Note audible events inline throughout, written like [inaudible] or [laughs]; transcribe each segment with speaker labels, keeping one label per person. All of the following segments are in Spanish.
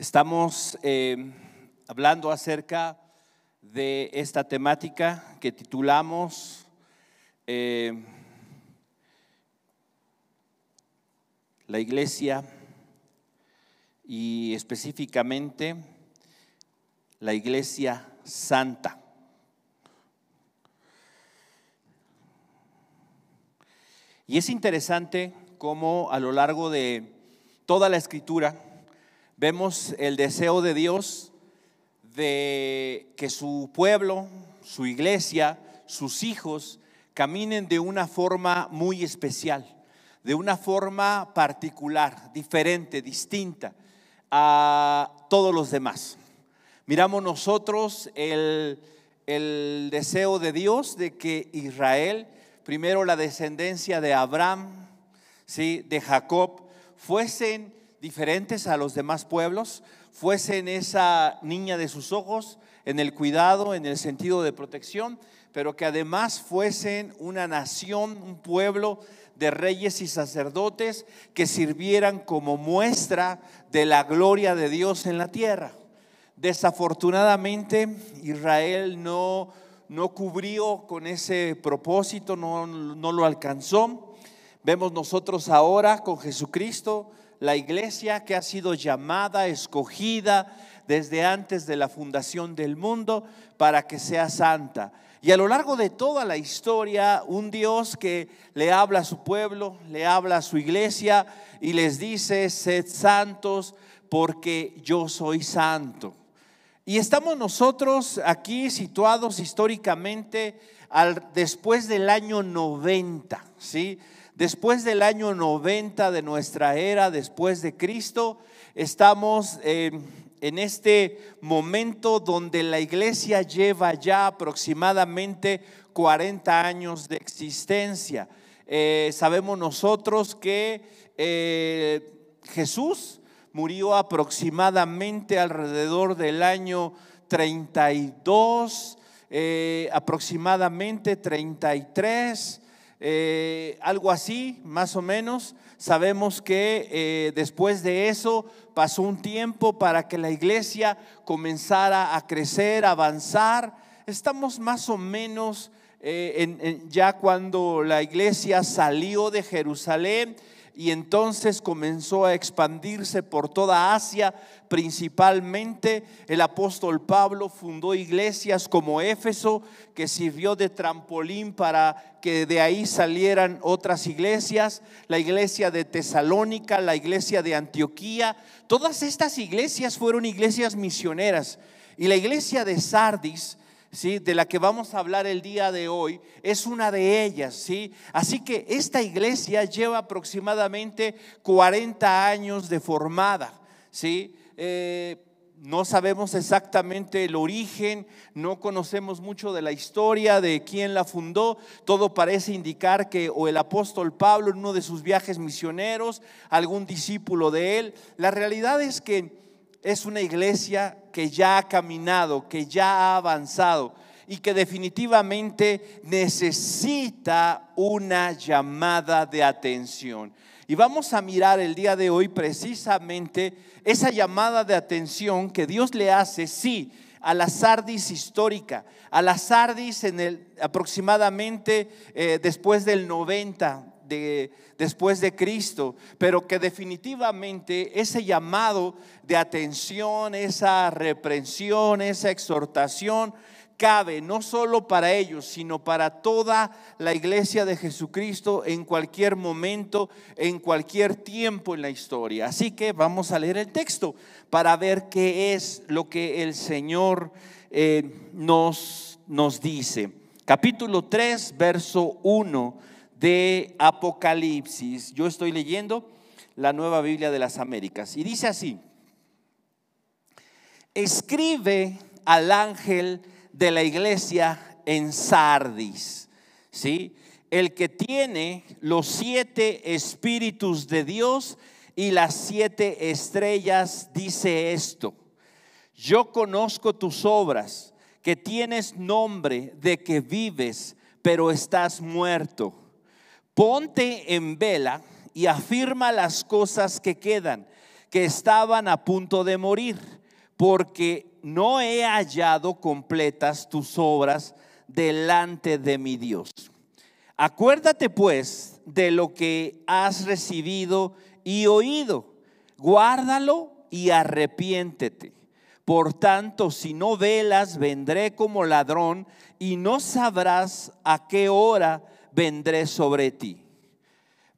Speaker 1: Estamos eh, hablando acerca de esta temática que titulamos eh, La Iglesia y específicamente la Iglesia Santa. Y es interesante cómo a lo largo de toda la escritura, vemos el deseo de Dios de que su pueblo, su iglesia, sus hijos caminen de una forma muy especial, de una forma particular, diferente, distinta a todos los demás. Miramos nosotros el, el deseo de Dios de que Israel, primero la descendencia de Abraham, ¿sí? de Jacob, fuesen diferentes a los demás pueblos, fuesen esa niña de sus ojos en el cuidado, en el sentido de protección, pero que además fuesen una nación, un pueblo de reyes y sacerdotes que sirvieran como muestra de la gloria de Dios en la tierra. Desafortunadamente, Israel no, no cubrió con ese propósito, no, no lo alcanzó. Vemos nosotros ahora con Jesucristo la iglesia que ha sido llamada, escogida desde antes de la fundación del mundo para que sea santa. Y a lo largo de toda la historia, un Dios que le habla a su pueblo, le habla a su iglesia y les dice, sed santos porque yo soy santo. Y estamos nosotros aquí situados históricamente al, después del año 90, ¿sí? Después del año 90 de nuestra era, después de Cristo, estamos en este momento donde la iglesia lleva ya aproximadamente 40 años de existencia. Eh, sabemos nosotros que eh, Jesús murió aproximadamente alrededor del año 32, eh, aproximadamente 33. Eh, algo así, más o menos. Sabemos que eh, después de eso pasó un tiempo para que la iglesia comenzara a crecer, a avanzar. Estamos más o menos eh, ya cuando la iglesia salió de Jerusalén y entonces comenzó a expandirse por toda Asia, principalmente el apóstol Pablo fundó iglesias como Éfeso, que sirvió de trampolín para que de ahí salieran otras iglesias, la iglesia de Tesalónica, la iglesia de Antioquía. Todas estas iglesias fueron iglesias misioneras. Y la iglesia de Sardis ¿sí? de la que vamos a hablar el día de hoy, es una de ellas. ¿sí? Así que esta iglesia lleva aproximadamente 40 años de formada. ¿sí? Eh, no sabemos exactamente el origen, no conocemos mucho de la historia, de quién la fundó. Todo parece indicar que o el apóstol Pablo en uno de sus viajes misioneros, algún discípulo de él. La realidad es que es una iglesia que ya ha caminado, que ya ha avanzado y que definitivamente necesita una llamada de atención. Y vamos a mirar el día de hoy precisamente esa llamada de atención que Dios le hace, sí, a la Sardis histórica, a la Sardis en el aproximadamente eh, después del 90 después de Cristo, pero que definitivamente ese llamado de atención, esa reprensión, esa exhortación, cabe no solo para ellos, sino para toda la iglesia de Jesucristo en cualquier momento, en cualquier tiempo en la historia. Así que vamos a leer el texto para ver qué es lo que el Señor eh, nos, nos dice. Capítulo 3, verso 1 de Apocalipsis. Yo estoy leyendo la nueva Biblia de las Américas y dice así, escribe al ángel de la iglesia en Sardis, ¿sí? El que tiene los siete espíritus de Dios y las siete estrellas dice esto, yo conozco tus obras, que tienes nombre de que vives, pero estás muerto ponte en vela y afirma las cosas que quedan, que estaban a punto de morir, porque no he hallado completas tus obras delante de mi Dios. Acuérdate pues de lo que has recibido y oído, guárdalo y arrepiéntete. Por tanto, si no velas, vendré como ladrón y no sabrás a qué hora vendré sobre ti.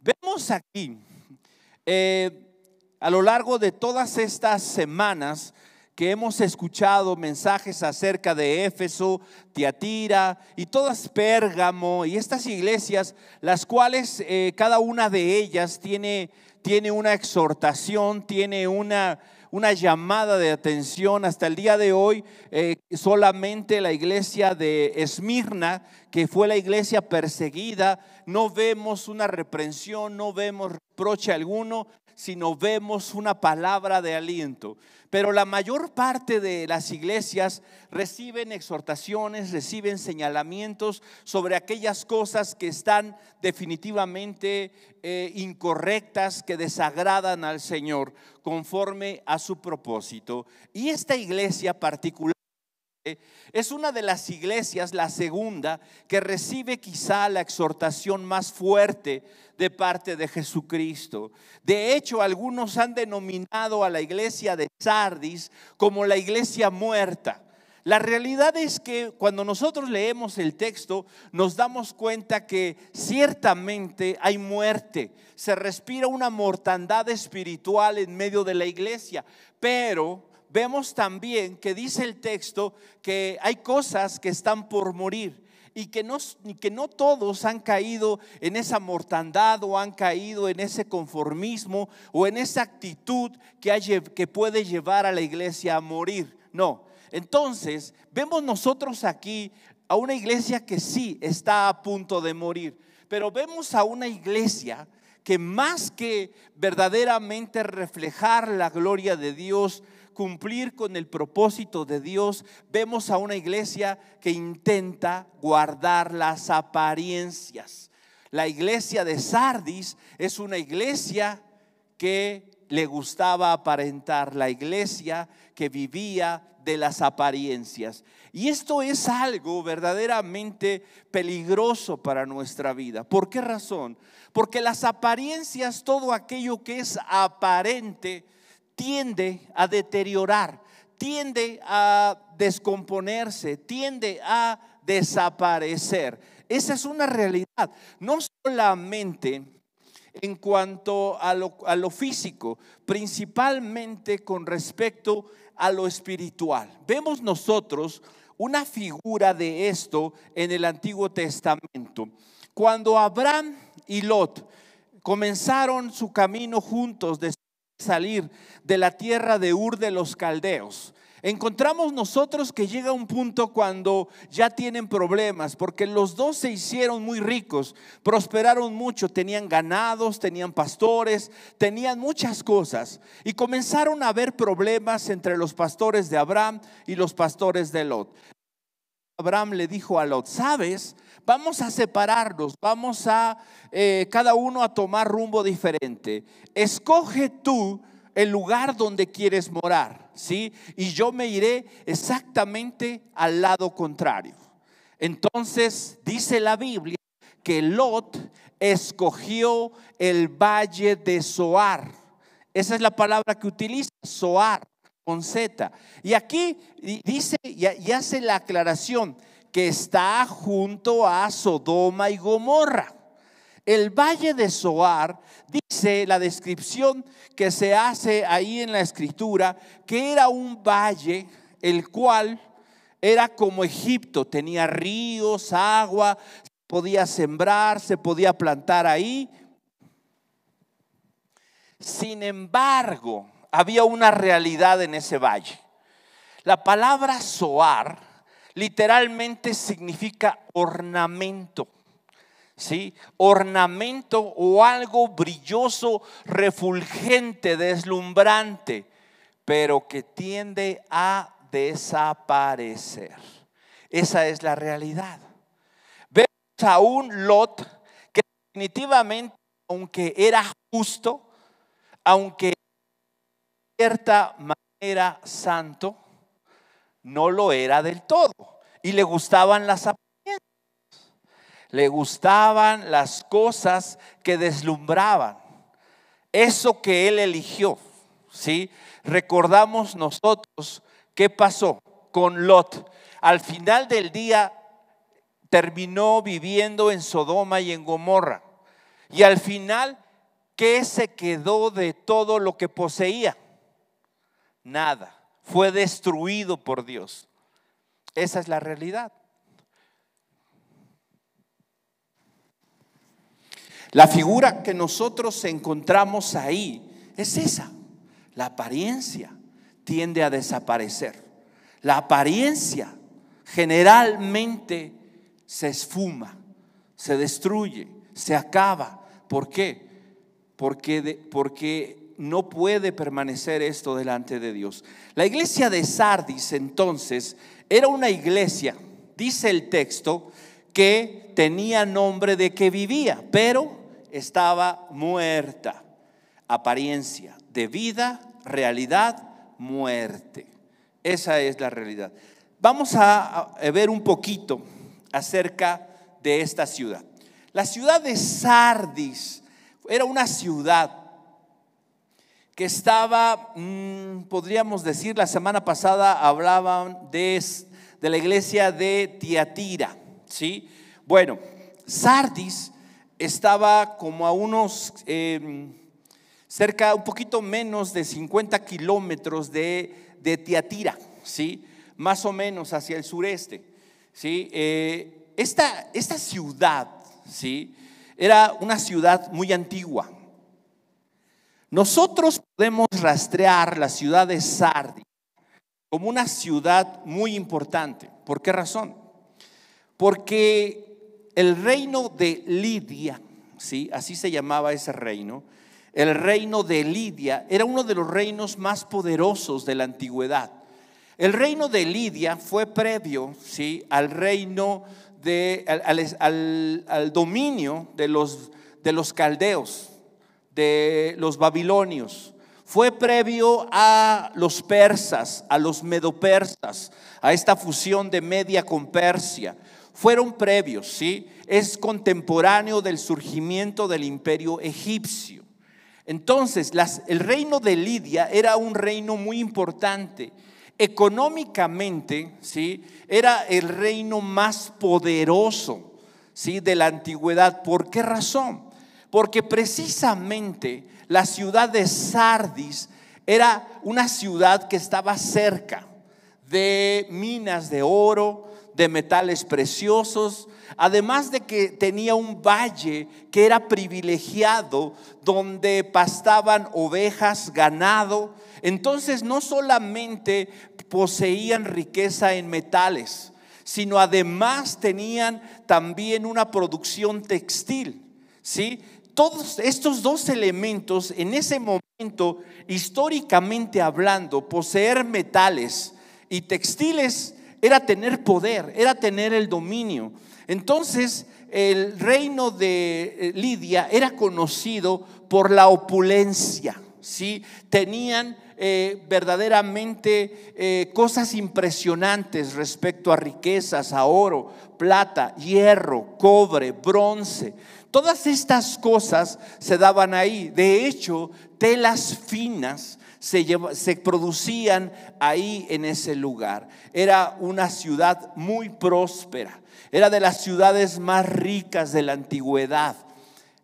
Speaker 1: Vemos aquí, eh, a lo largo de todas estas semanas, que hemos escuchado mensajes acerca de Éfeso, Tiatira y todas Pérgamo y estas iglesias, las cuales eh, cada una de ellas tiene, tiene una exhortación, tiene una, una llamada de atención. Hasta el día de hoy, eh, solamente la iglesia de Esmirna, que fue la iglesia perseguida, no vemos una reprensión, no vemos reproche alguno, sino vemos una palabra de aliento. Pero la mayor parte de las iglesias reciben exhortaciones, reciben señalamientos sobre aquellas cosas que están definitivamente eh, incorrectas, que desagradan al Señor conforme a su propósito. Y esta iglesia particular es una de las iglesias, la segunda, que recibe quizá la exhortación más fuerte de parte de Jesucristo. De hecho, algunos han denominado a la iglesia de Sardis como la iglesia muerta. La realidad es que cuando nosotros leemos el texto nos damos cuenta que ciertamente hay muerte, se respira una mortandad espiritual en medio de la iglesia, pero vemos también que dice el texto que hay cosas que están por morir y que no, que no todos han caído en esa mortandad o han caído en ese conformismo o en esa actitud que, que puede llevar a la iglesia a morir. No. Entonces, vemos nosotros aquí a una iglesia que sí está a punto de morir, pero vemos a una iglesia que más que verdaderamente reflejar la gloria de Dios, cumplir con el propósito de Dios, vemos a una iglesia que intenta guardar las apariencias. La iglesia de Sardis es una iglesia que le gustaba aparentar, la iglesia que vivía de las apariencias. Y esto es algo verdaderamente peligroso para nuestra vida. ¿Por qué razón? Porque las apariencias, todo aquello que es aparente, tiende a deteriorar, tiende a descomponerse, tiende a desaparecer. Esa es una realidad, no solamente en cuanto a lo, físico, principalmente con respecto a lo espiritual. Vemos nosotros una figura de esto en el Antiguo Testamento. Cuando Abraham y Lot comenzaron su camino juntos de salir de la tierra de Ur de los Caldeos. Encontramos nosotros que llega un punto cuando ya tienen problemas, porque los dos se hicieron muy ricos, prosperaron mucho, tenían ganados, tenían pastores, tenían muchas cosas, y comenzaron a haber problemas entre los pastores de Abraham y los pastores de Lot. Abraham le dijo a Lot, ¿sabes? Vamos a separarnos, vamos a eh, cada uno a tomar rumbo diferente. Escoge tú el lugar donde quieres morar, ¿sí? Y yo me iré exactamente al lado contrario. Entonces dice la Biblia que Lot escogió el valle de Soar. Esa es la palabra que utiliza, Soar, con Z. Y aquí dice y hace la aclaración que está junto a Sodoma y Gomorra. El valle de Soar, dice la descripción que se hace ahí en la escritura, que era un valle el cual era como Egipto, tenía ríos, agua, podía sembrar, se podía plantar ahí. Sin embargo, había una realidad en ese valle. La palabra Soar literalmente significa ornamento. ¿Sí? Ornamento o algo brilloso, refulgente, deslumbrante, pero que tiende a desaparecer. Esa es la realidad. Vemos a un Lot que definitivamente, aunque era justo, aunque cierta manera santo, no lo era del todo. Y le gustaban las apariencias. Le gustaban las cosas que deslumbraban. Eso que él eligió. ¿sí? Recordamos nosotros qué pasó con Lot. Al final del día terminó viviendo en Sodoma y en Gomorra. Y al final, ¿qué se quedó de todo lo que poseía? Nada. Fue destruido por Dios. Esa es la realidad. La figura que nosotros encontramos ahí es esa. La apariencia tiende a desaparecer. La apariencia generalmente se esfuma, se destruye, se acaba. ¿Por qué? Porque, porque no puede permanecer esto delante de Dios. La iglesia de Sardis entonces era una iglesia, dice el texto, que tenía nombre de que vivía, pero estaba muerta. Apariencia de vida, realidad, muerte. Esa es la realidad. Vamos a ver un poquito acerca de esta ciudad. La ciudad de Sardis era una ciudad que estaba, mm, podríamos decir, la semana pasada hablaban de, la iglesia de Tiatira, ¿sí? Bueno, Sardis estaba como a unos, em, cerca, un poquito menos de 50 kilómetros de, de Tiatira, ¿sí? Más o menos hacia el sureste. ¿sí? Eh, esta, esta ciudad, ¿sí? Era una ciudad muy antigua. Nosotros podemos rastrear la ciudad de Sardi como una ciudad muy importante. ¿Por qué razón? Porque el reino de Lidia, ¿sí? así se llamaba ese reino, el reino de Lidia era uno de los reinos más poderosos de la antigüedad. El reino de Lidia fue previo ¿sí? al reino de, al, dominio de los, de los caldeos, de los babilonios. Fue previo a los persas, a los medopersas, a esta fusión de Media con Persia. Fueron previos, ¿sí? Es contemporáneo del surgimiento del imperio egipcio. Entonces, el reino de Lidia era un reino muy importante económicamente, ¿sí? Era el reino más poderoso, ¿sí? De la antigüedad. ¿Por qué razón? Porque precisamente la ciudad de Sardis era una ciudad que estaba cerca de minas de oro, de metales preciosos, además de que tenía un valle que era privilegiado, donde pastaban ovejas, ganado. Entonces no solamente poseían riqueza en metales, sino además tenían también una producción textil. ¿sí? Todos estos dos elementos en ese momento, históricamente hablando, poseer metales y textiles era tener poder, era tener el dominio. Entonces, el reino de eh, Lidia era conocido por la opulencia, ¿sí? Tenían eh, verdaderamente eh, cosas impresionantes respecto a riquezas, a oro, plata, hierro, cobre, bronce. Todas estas cosas se daban ahí. De hecho, telas finas se, se, producían ahí en ese lugar. Era una ciudad muy próspera. Era de las ciudades más ricas de la antigüedad.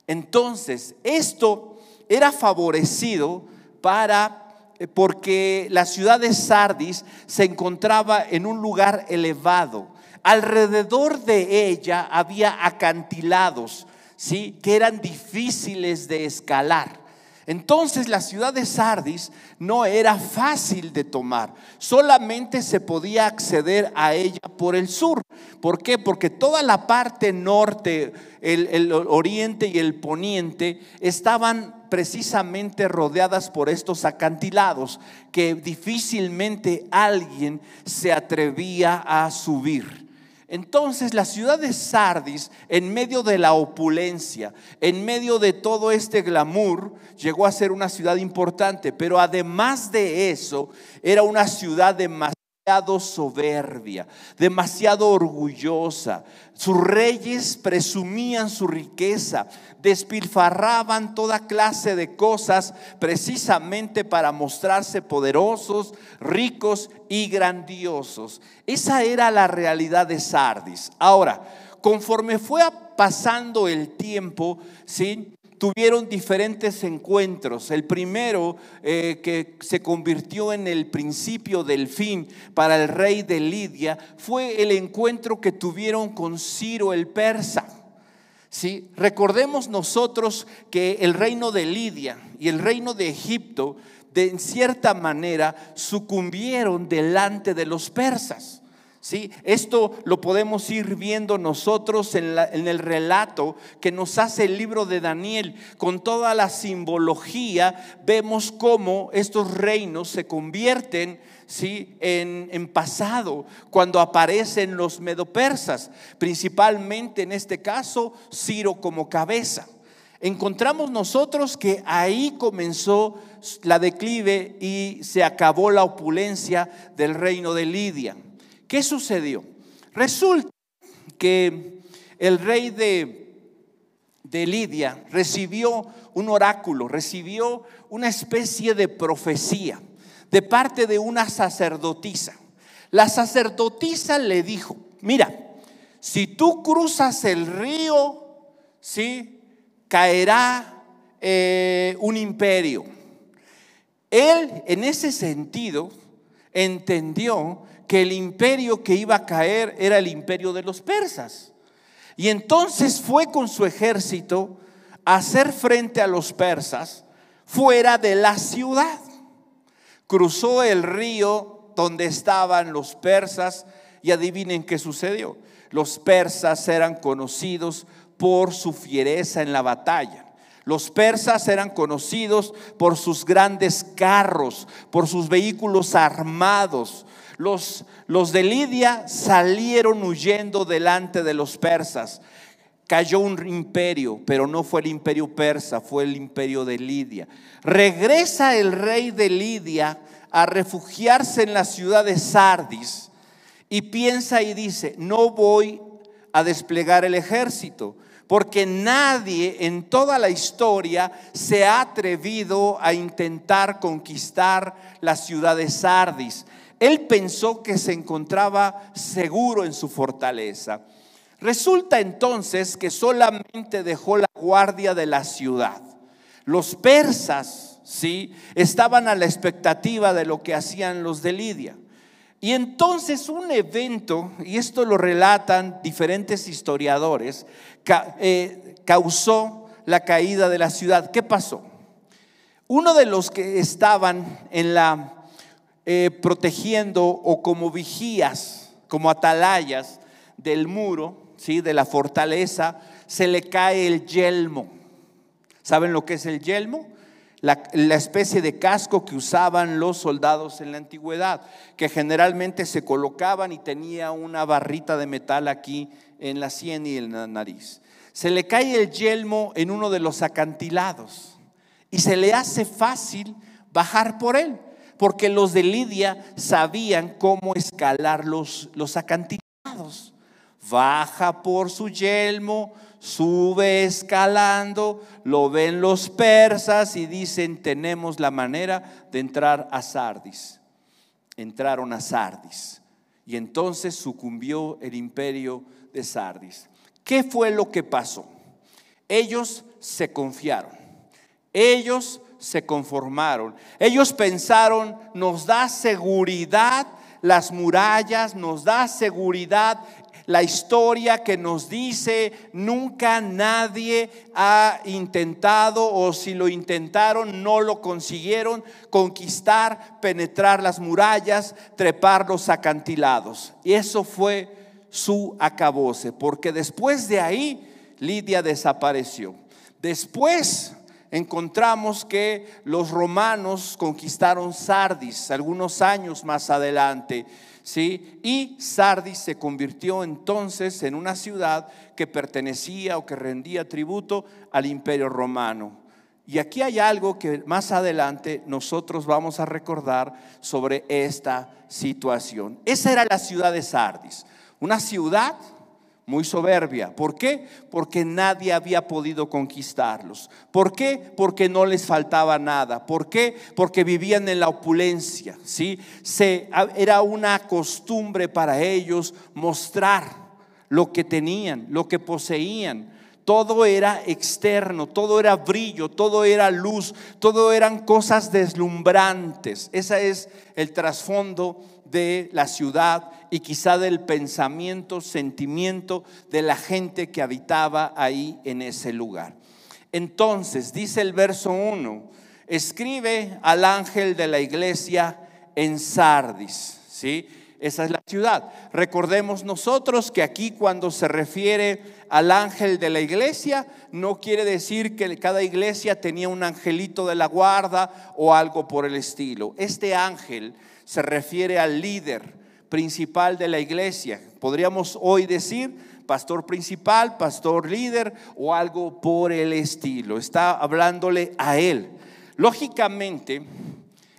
Speaker 1: Entonces, esto era favorecido para porque la ciudad de Sardis se encontraba en un lugar elevado. Alrededor de ella había acantilados, ¿sí? que eran difíciles de escalar. Entonces la ciudad de Sardis no era fácil de tomar, solamente se podía acceder a ella por el sur. ¿Por qué? Porque toda la parte norte, el, el oriente y el poniente estaban precisamente rodeadas por estos acantilados que difícilmente alguien se atrevía a subir. Entonces la ciudad de Sardis, en medio de la opulencia, en medio de todo este glamour, llegó a ser una ciudad importante, pero además de eso, era una ciudad demasiado soberbia, demasiado orgullosa. Sus reyes presumían su riqueza, despilfarraban toda clase de cosas precisamente para mostrarse poderosos, ricos y grandiosos. Esa era la realidad de Sardis. Ahora, conforme fue pasando el tiempo, ¿sí? Tuvieron diferentes encuentros. El primero eh, que se convirtió en el principio del fin para el rey de Lidia fue el encuentro que tuvieron con Ciro el persa. ¿Sí? Recordemos nosotros que el reino de Lidia y el reino de Egipto, de cierta manera, sucumbieron delante de los persas. ¿Sí? Esto lo podemos ir viendo nosotros en, el relato que nos hace el libro de Daniel. Con toda la simbología vemos cómo estos reinos se convierten ¿sí? en, en pasado cuando aparecen los medopersas, principalmente en este caso Ciro como cabeza. Encontramos nosotros que ahí comenzó la declive y se acabó la opulencia del reino de Lidia. ¿Qué sucedió? Resulta que el rey de, de Lidia recibió un oráculo, recibió una especie de profecía de parte de una sacerdotisa. La sacerdotisa le dijo, mira, si tú cruzas el río, ¿sí? caerá eh, un imperio. Él en ese sentido entendió que el imperio que iba a caer era el imperio de los persas. Y entonces fue con su ejército a hacer frente a los persas fuera de la ciudad. Cruzó el río donde estaban los persas y adivinen qué sucedió. Los persas eran conocidos por su fiereza en la batalla. Los persas eran conocidos por sus grandes carros, por sus vehículos armados, los, los de Lidia salieron huyendo delante de los persas. Cayó un imperio, pero no fue el imperio persa, fue el imperio de Lidia. Regresa el rey de Lidia a refugiarse en la ciudad de Sardis y piensa y dice, no voy a desplegar el ejército, porque nadie en toda la historia se ha atrevido a intentar conquistar la ciudad de Sardis. Él pensó que se encontraba seguro en su fortaleza. Resulta entonces que solamente dejó la guardia de la ciudad. Los persas, sí, estaban a la expectativa de lo que hacían los de Lidia. Y entonces un evento, y esto lo relatan diferentes historiadores, eh, causó la caída de la ciudad. ¿Qué pasó? Uno de los que estaban en la eh, protegiendo o como vigías, como atalayas del muro, ¿sí? de la fortaleza, se le cae el yelmo. ¿Saben lo que es el yelmo? La, la, especie de casco que usaban los soldados en la antigüedad, que generalmente se colocaban y tenía una barrita de metal aquí en la sien y en la nariz. Se le cae el yelmo en uno de los acantilados y se le hace fácil bajar por él porque los de Lidia sabían cómo escalar los, los acantilados. Baja por su yelmo, sube escalando, lo ven los persas y dicen, tenemos la manera de entrar a Sardis. Entraron a Sardis y entonces sucumbió el imperio de Sardis. ¿Qué fue lo que pasó? Ellos se confiaron. Ellos se conformaron. Ellos pensaron, nos da seguridad las murallas, nos da seguridad la historia que nos dice nunca nadie ha intentado o si lo intentaron no lo consiguieron conquistar, penetrar las murallas, trepar los acantilados. Y eso fue su acabose, porque después de ahí Lidia desapareció. Después encontramos que los romanos conquistaron Sardis algunos años más adelante. ¿Sí? Y Sardis se convirtió entonces en una ciudad que pertenecía o que rendía tributo al imperio romano. Y aquí hay algo que más adelante nosotros vamos a recordar sobre esta situación. Esa era la ciudad de Sardis, una ciudad muy soberbia. ¿Por qué? Porque nadie había podido conquistarlos. ¿Por qué? Porque no les faltaba nada. ¿Por qué? Porque vivían en la opulencia, ¿sí? Se, era una costumbre para ellos mostrar lo que tenían, lo que poseían. Todo era externo, todo era brillo, todo era luz, todo eran cosas deslumbrantes. Ese es el trasfondo de la ciudad y quizá del pensamiento, sentimiento de la gente que habitaba ahí en ese lugar. Entonces, dice el verso 1, escribe al ángel de la iglesia en Sardis, ¿sí? Esa es la ciudad. Recordemos nosotros que aquí cuando se refiere al ángel de la iglesia, no quiere decir que cada iglesia tenía un angelito de la guarda o algo por el estilo. Este ángel se refiere al líder principal de la iglesia. Podríamos hoy decir pastor principal, pastor líder o algo por el estilo. Está hablándole a él. Lógicamente,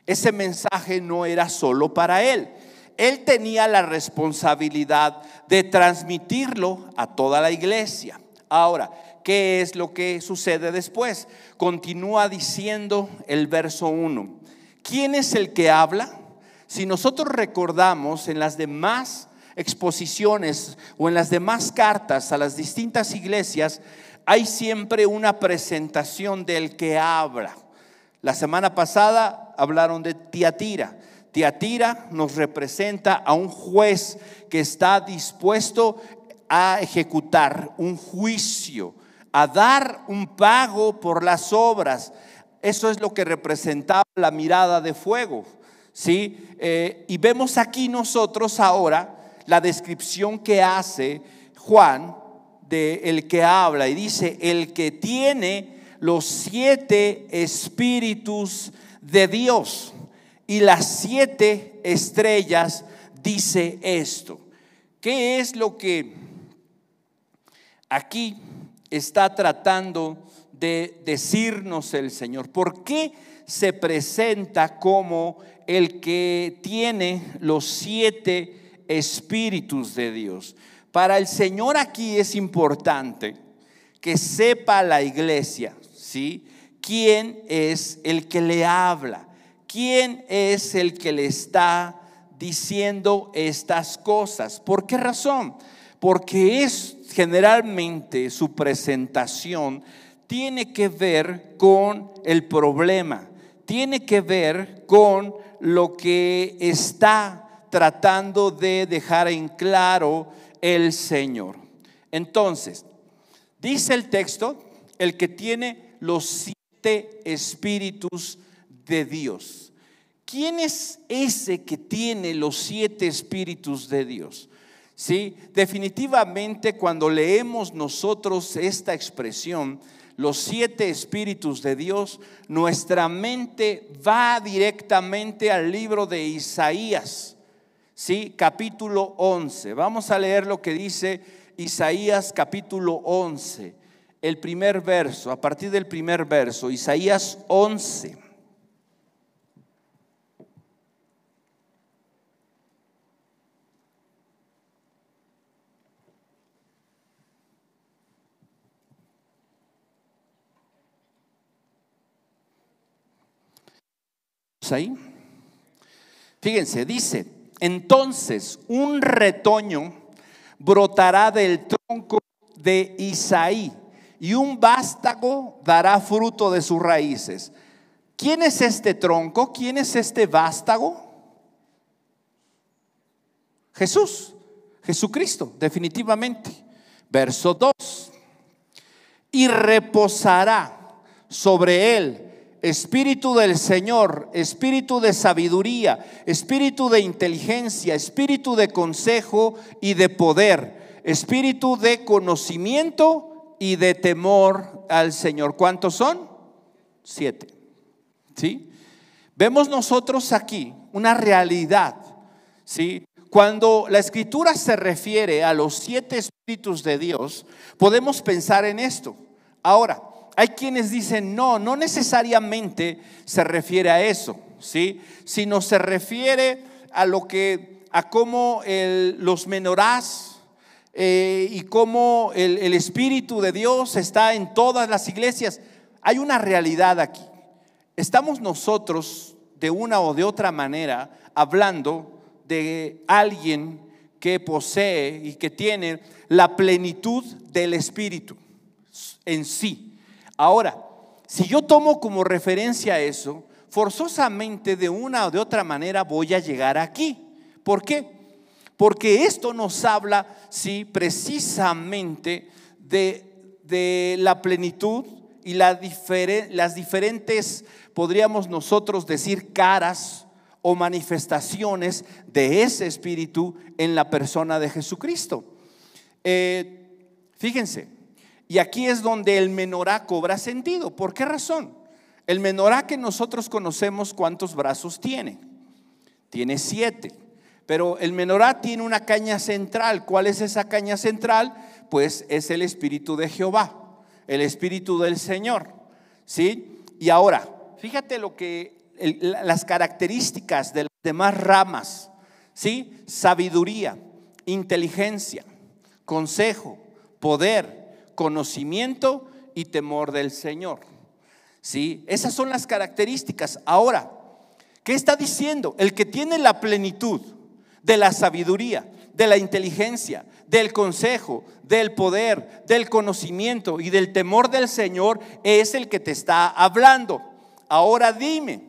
Speaker 1: ese mensaje no era solo para él. Él tenía la responsabilidad de transmitirlo a toda la iglesia. Ahora, ¿qué es lo que sucede después? Continúa diciendo el verso 1. ¿Quién es el que habla? Si nosotros recordamos en las demás exposiciones o en las demás cartas a las distintas iglesias, hay siempre una presentación del que habla. La semana pasada hablaron de Tiatira. Tiatira nos representa a un juez que está dispuesto a ejecutar un juicio, a dar un pago por las obras. Eso es lo que representaba la mirada de fuego. ¿Sí? Eh, y vemos aquí nosotros ahora la descripción que hace Juan de el que habla y dice, el que tiene los siete espíritus de Dios y las siete estrellas, dice esto. ¿Qué es lo que aquí está tratando de decirnos el Señor? ¿Por qué se presenta como el que tiene los siete espíritus de Dios. Para el Señor aquí es importante que sepa la iglesia, ¿sí? ¿Quién es el que le habla? ¿Quién es el que le está diciendo estas cosas? ¿Por qué razón? Porque es generalmente su presentación tiene que ver con el problema, tiene que ver con lo que está tratando de dejar en claro el Señor. Entonces, dice el texto, el que tiene los siete espíritus de Dios. ¿Quién es ese que tiene los siete espíritus de Dios? Sí, definitivamente cuando leemos nosotros esta expresión, los siete espíritus de Dios, nuestra mente va directamente al libro de Isaías, ¿sí? capítulo 11. Vamos a leer lo que dice Isaías capítulo 11, el primer verso, a partir del primer verso, Isaías 11. Ahí? Fíjense, dice, entonces un retoño brotará del tronco de Isaí y un vástago dará fruto de sus raíces. ¿Quién es este tronco? ¿Quién es este vástago? Jesús, Jesucristo, definitivamente. Verso 2. Y reposará sobre él Espíritu del Señor, espíritu de sabiduría, espíritu de inteligencia, espíritu de consejo y de poder, espíritu de conocimiento y de temor al Señor. ¿Cuántos son? siete. ¿Sí? Vemos nosotros aquí una realidad, ¿sí? Cuando la escritura se refiere a los siete espíritus de Dios, podemos pensar en esto. Ahora, hay quienes dicen, no, no necesariamente se refiere a eso, ¿sí? Sino se refiere a lo que, a cómo los menorás eh, y cómo el, el Espíritu de Dios está en todas las iglesias. Hay una realidad aquí. Estamos nosotros, de una o de otra manera, hablando de alguien que posee y que tiene la plenitud del Espíritu en sí. Ahora, si yo tomo como referencia eso, forzosamente de una o de otra manera voy a llegar aquí. ¿Por qué? Porque esto nos habla, sí, precisamente de, de la plenitud y la las diferentes, podríamos nosotros decir, caras o manifestaciones de ese espíritu en la persona de Jesucristo. Eh, fíjense, y aquí es donde el menorá cobra sentido. ¿Por qué razón? El menorá que nosotros conocemos, ¿cuántos brazos tiene? Tiene siete. Pero el menorá tiene una caña central. ¿Cuál es esa caña central? Pues es el Espíritu de Jehová, el Espíritu del Señor. ¿Sí? Y ahora, fíjate lo que las características de las demás ramas, ¿sí? Sabiduría, inteligencia, consejo, poder, conocimiento y temor del Señor. ¿Sí? Esas son las características. Ahora, ¿qué está diciendo? El que tiene la plenitud de la sabiduría, de la inteligencia, del consejo, del poder, del conocimiento y del temor del Señor es el que te está hablando. Ahora dime,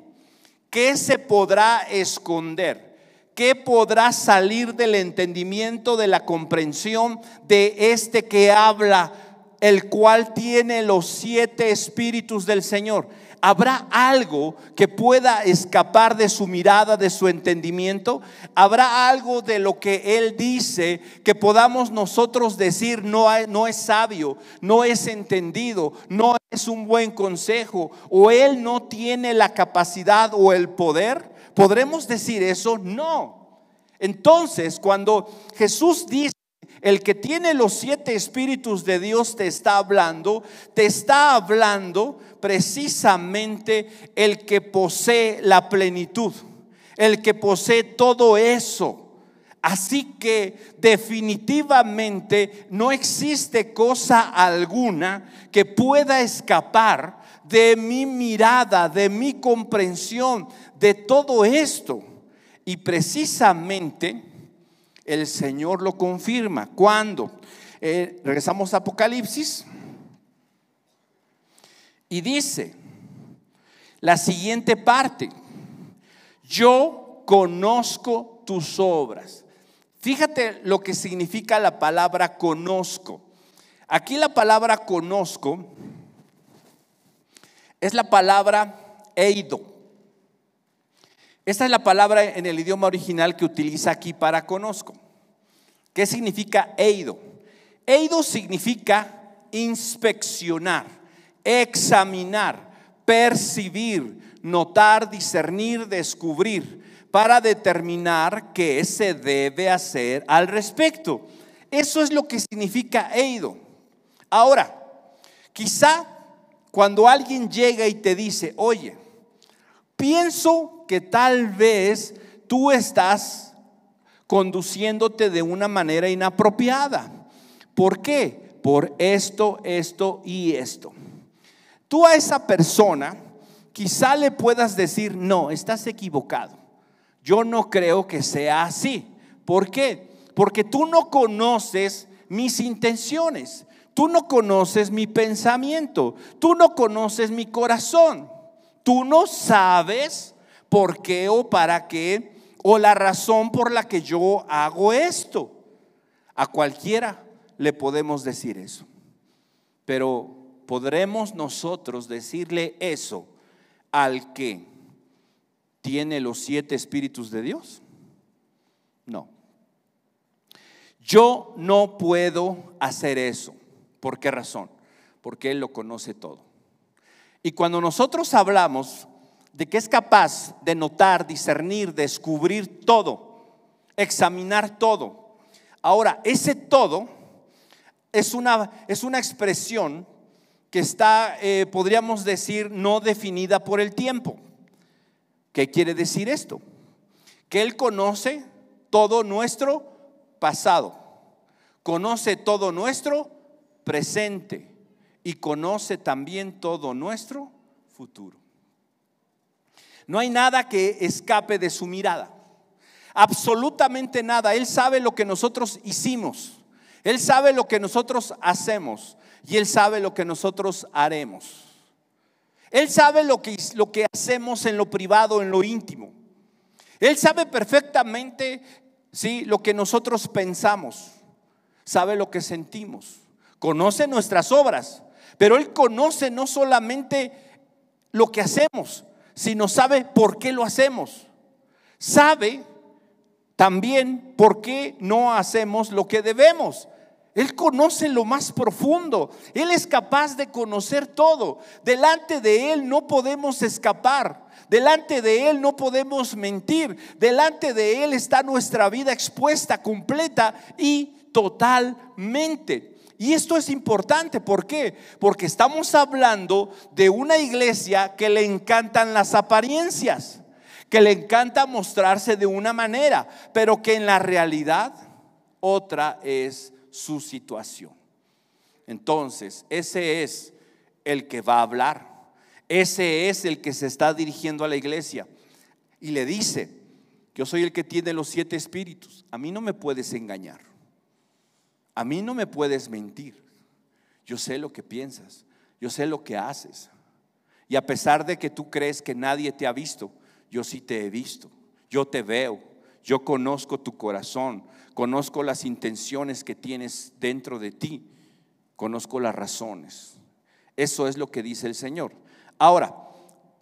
Speaker 1: ¿Qué se podrá esconder? ¿Qué podrá salir del entendimiento, de la comprensión de este que habla, el cual tiene los siete espíritus del Señor? ¿Habrá algo que pueda escapar de su mirada, de su entendimiento? ¿Habrá algo de lo que Él dice que podamos nosotros decir no, no es sabio, no es entendido, no es un buen consejo o Él no tiene la capacidad o el poder? ¿Podremos decir eso? No. Entonces, cuando Jesús dice, el que tiene los siete espíritus de Dios te está hablando, te está hablando precisamente el que posee la plenitud, el que posee todo eso. Así que definitivamente no existe cosa alguna que pueda escapar de mi mirada, de mi comprensión de todo esto. Y precisamente el Señor lo confirma. ¿Cuándo? Eh, regresamos a Apocalipsis. Y dice la siguiente parte, yo conozco tus obras. Fíjate lo que significa la palabra conozco. Aquí la palabra conozco es la palabra eido. Esta es la palabra en el idioma original que utiliza aquí para conozco. ¿Qué significa eido? Eido significa inspeccionar examinar, percibir, notar, discernir, descubrir, para determinar qué se debe hacer al respecto. Eso es lo que significa eido. Ahora, quizá cuando alguien llega y te dice, oye, pienso que tal vez tú estás conduciéndote de una manera inapropiada. ¿Por qué? Por esto, esto y esto. Tú a esa persona quizá le puedas decir, no, estás equivocado. Yo no creo que sea así. ¿Por qué? Porque tú no conoces mis intenciones. Tú no conoces mi pensamiento. Tú no conoces mi corazón. Tú no sabes por qué o para qué o la razón por la que yo hago esto. A cualquiera le podemos decir eso. Pero ¿podremos nosotros decirle eso al que tiene los siete espíritus de Dios? No. Yo no puedo hacer eso. ¿Por qué razón? Porque Él lo conoce todo. Y cuando nosotros hablamos de que es capaz de notar, discernir, descubrir todo, examinar todo, ahora ese todo es una, es una expresión que está, eh, podríamos decir, no definida por el tiempo. ¿Qué quiere decir esto? Que Él conoce todo nuestro pasado, conoce todo nuestro presente y conoce también todo nuestro futuro. No hay nada que escape de su mirada. Absolutamente nada. Él sabe lo que nosotros hicimos. Él sabe lo que nosotros hacemos y Él sabe lo que nosotros haremos. Él sabe lo que, lo que hacemos en lo privado, en lo íntimo. Él sabe perfectamente ¿sí? lo que nosotros pensamos, sabe lo que sentimos, conoce nuestras obras, pero Él conoce no solamente lo que hacemos, sino sabe por qué lo hacemos. Sabe también por qué no hacemos lo que debemos. Él conoce lo más profundo. Él es capaz de conocer todo. Delante de Él no podemos escapar. Delante de Él no podemos mentir. Delante de Él está nuestra vida expuesta, completa y totalmente. Y esto es importante, ¿por qué? Porque estamos hablando de una iglesia que le encantan las apariencias, que le encanta mostrarse de una manera, pero que en la realidad otra es su situación. Entonces, ese es el que va a hablar. Ese es el que se está dirigiendo a la iglesia. Y le dice, yo soy el que tiene los siete espíritus. A mí no me puedes engañar. A mí no me puedes mentir. Yo sé lo que piensas. Yo sé lo que haces. Y a pesar de que tú crees que nadie te ha visto, yo sí te he visto. Yo te veo. Yo conozco tu corazón conozco las intenciones que tienes dentro de ti, conozco las razones. Eso es lo que dice el Señor. Ahora,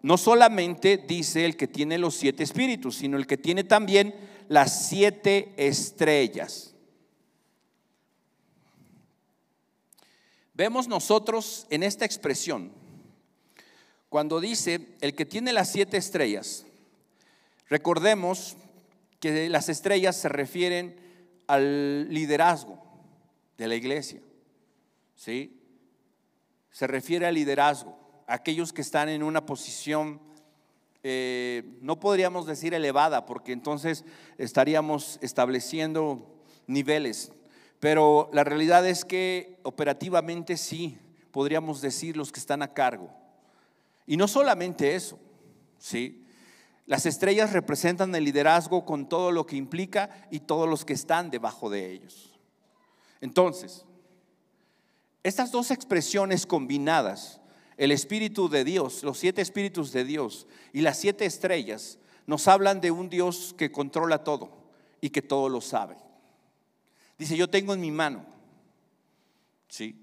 Speaker 1: no solamente dice el que tiene los siete espíritus, sino el que tiene también las siete estrellas. Vemos nosotros en esta expresión, cuando dice el que tiene las siete estrellas, recordemos que las estrellas se refieren al liderazgo de la iglesia. ¿Sí? Se refiere al liderazgo, aquellos que están en una posición, eh, no podríamos decir elevada, porque entonces estaríamos estableciendo niveles, pero la realidad es que operativamente sí, podríamos decir los que están a cargo. Y no solamente eso, ¿sí? Las estrellas representan el liderazgo con todo lo que implica y todos los que están debajo de ellos. Entonces, estas dos expresiones combinadas, el Espíritu de Dios, los siete Espíritus de Dios y las siete estrellas, nos hablan de un Dios que controla todo y que todo lo sabe. Dice, yo tengo en mi mano, ¿sí?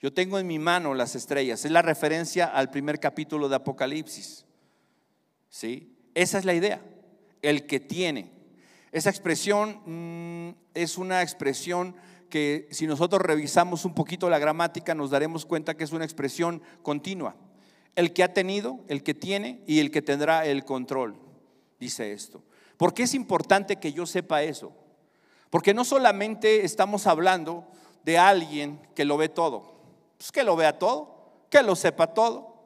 Speaker 1: Yo tengo en mi mano las estrellas. Es la referencia al primer capítulo de Apocalipsis, ¿sí? Esa es la idea, el que tiene. Esa expresión mm, es una expresión que si nosotros revisamos un poquito la gramática nos daremos cuenta que es una expresión continua. El que ha tenido, el que tiene y el que tendrá el control, dice esto. ¿Por qué es importante que yo sepa eso? Porque no solamente estamos hablando de alguien que lo ve todo, pues que lo vea todo, que lo sepa todo.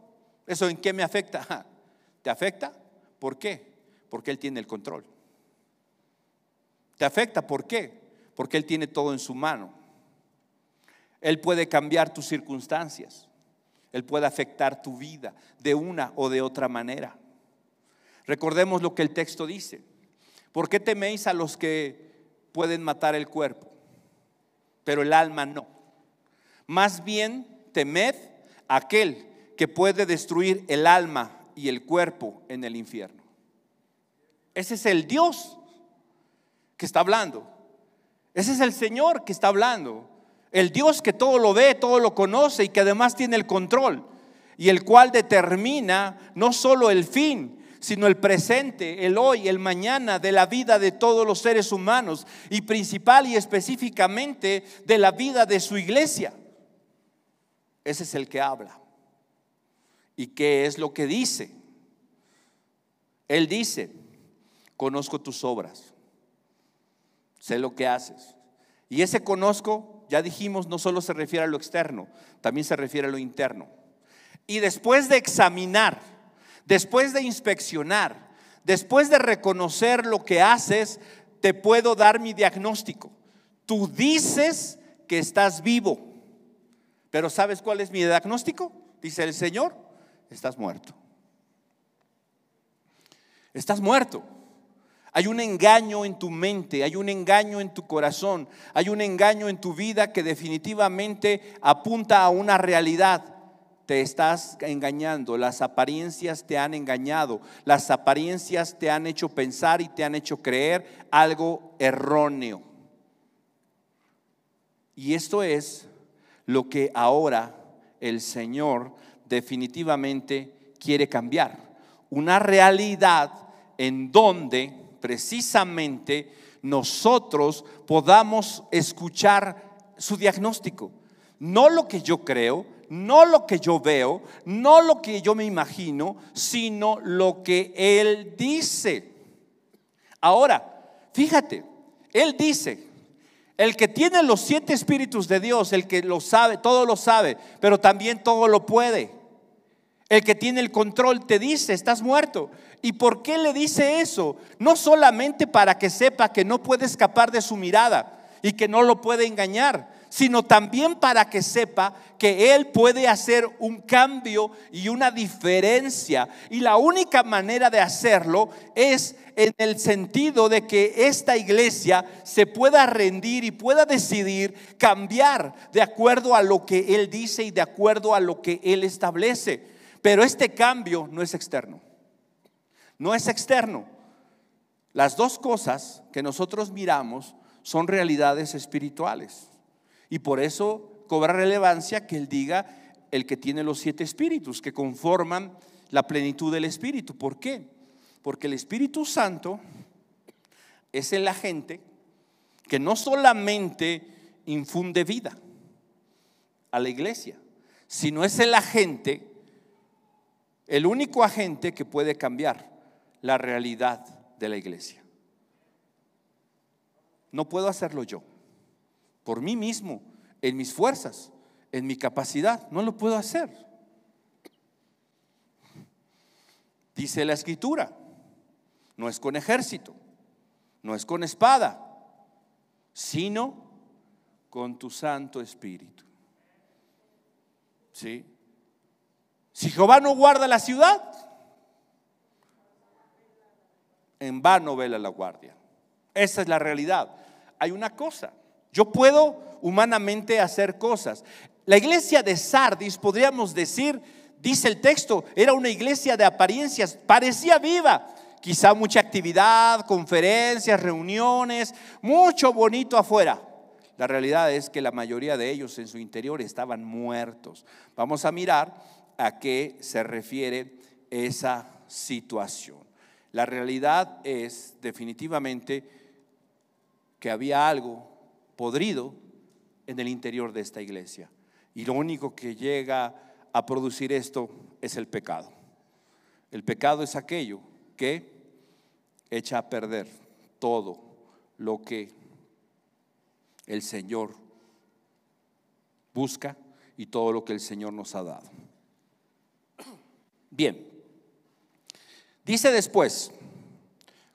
Speaker 1: ¿Eso en qué me afecta? [laughs] ¿Te afecta? ¿Por qué? Porque Él tiene el control. ¿Te afecta? ¿Por qué? Porque Él tiene todo en su mano. Él puede cambiar tus circunstancias. Él puede afectar tu vida de una o de otra manera. Recordemos lo que el texto dice. ¿Por qué teméis a los que pueden matar el cuerpo, pero el alma no? Más bien temed aquel que puede destruir el alma y el cuerpo en el infierno. Ese es el Dios que está hablando. Ese es el Señor que está hablando. El Dios que todo lo ve, todo lo conoce y que además tiene el control. Y el cual determina no solo el fin, sino el presente, el hoy, el mañana de la vida de todos los seres humanos y principal y específicamente de la vida de su iglesia. Ese es el que habla. ¿Y qué es lo que dice? Él dice, conozco tus obras, sé lo que haces. Y ese conozco, ya dijimos, no solo se refiere a lo externo, también se refiere a lo interno. Y después de examinar, después de inspeccionar, después de reconocer lo que haces, te puedo dar mi diagnóstico. Tú dices que estás vivo, pero ¿sabes cuál es mi diagnóstico? Dice el Señor, estás muerto. Estás muerto. Hay un engaño en tu mente, hay un engaño en tu corazón, hay un engaño en tu vida que definitivamente apunta a una realidad. Te estás engañando, las apariencias te han engañado, las apariencias te han hecho pensar y te han hecho creer algo erróneo. Y esto es lo que ahora el Señor definitivamente quiere cambiar. Una realidad en donde precisamente nosotros podamos escuchar su diagnóstico. No lo que yo creo, no lo que yo veo, no lo que yo me imagino, sino lo que Él dice. Ahora, fíjate, Él dice, el que tiene los siete espíritus de Dios, el que lo sabe, todo lo sabe, pero también todo lo puede. El que tiene el control te dice, estás muerto. ¿Y por qué le dice eso? No solamente para que sepa que no puede escapar de su mirada y que no lo puede engañar, sino también para que sepa que Él puede hacer un cambio y una diferencia. Y la única manera de hacerlo es en el sentido de que esta iglesia se pueda rendir y pueda decidir cambiar de acuerdo a lo que Él dice y de acuerdo a lo que Él establece. Pero este cambio no es externo. No es externo. Las dos cosas que nosotros miramos son realidades espirituales. Y por eso cobra relevancia que Él diga el que tiene los siete espíritus, que conforman la plenitud del Espíritu. ¿Por qué? Porque el Espíritu Santo es el agente que no solamente infunde vida a la iglesia, sino es el agente el único agente que puede cambiar la realidad de la iglesia. No puedo hacerlo yo, por mí mismo, en mis fuerzas, en mi capacidad, no lo puedo hacer. Dice la escritura, no es con ejército, no es con espada, sino con tu Santo Espíritu. ¿Sí? Si Jehová no guarda la ciudad, en vano vela la guardia. Esa es la realidad. Hay una cosa, yo puedo humanamente hacer cosas. La iglesia de Sardis, podríamos decir, dice el texto, era una iglesia de apariencias, parecía viva. Quizá mucha actividad, conferencias, reuniones, mucho bonito afuera. La realidad es que la mayoría de ellos en su interior estaban muertos. Vamos a mirar a qué se refiere esa situación. La realidad es definitivamente que había algo podrido en el interior de esta iglesia. Y lo único que llega a producir esto es el pecado. El pecado es aquello que echa a perder todo lo que el Señor busca y todo lo que el Señor nos ha dado. Bien. Dice después,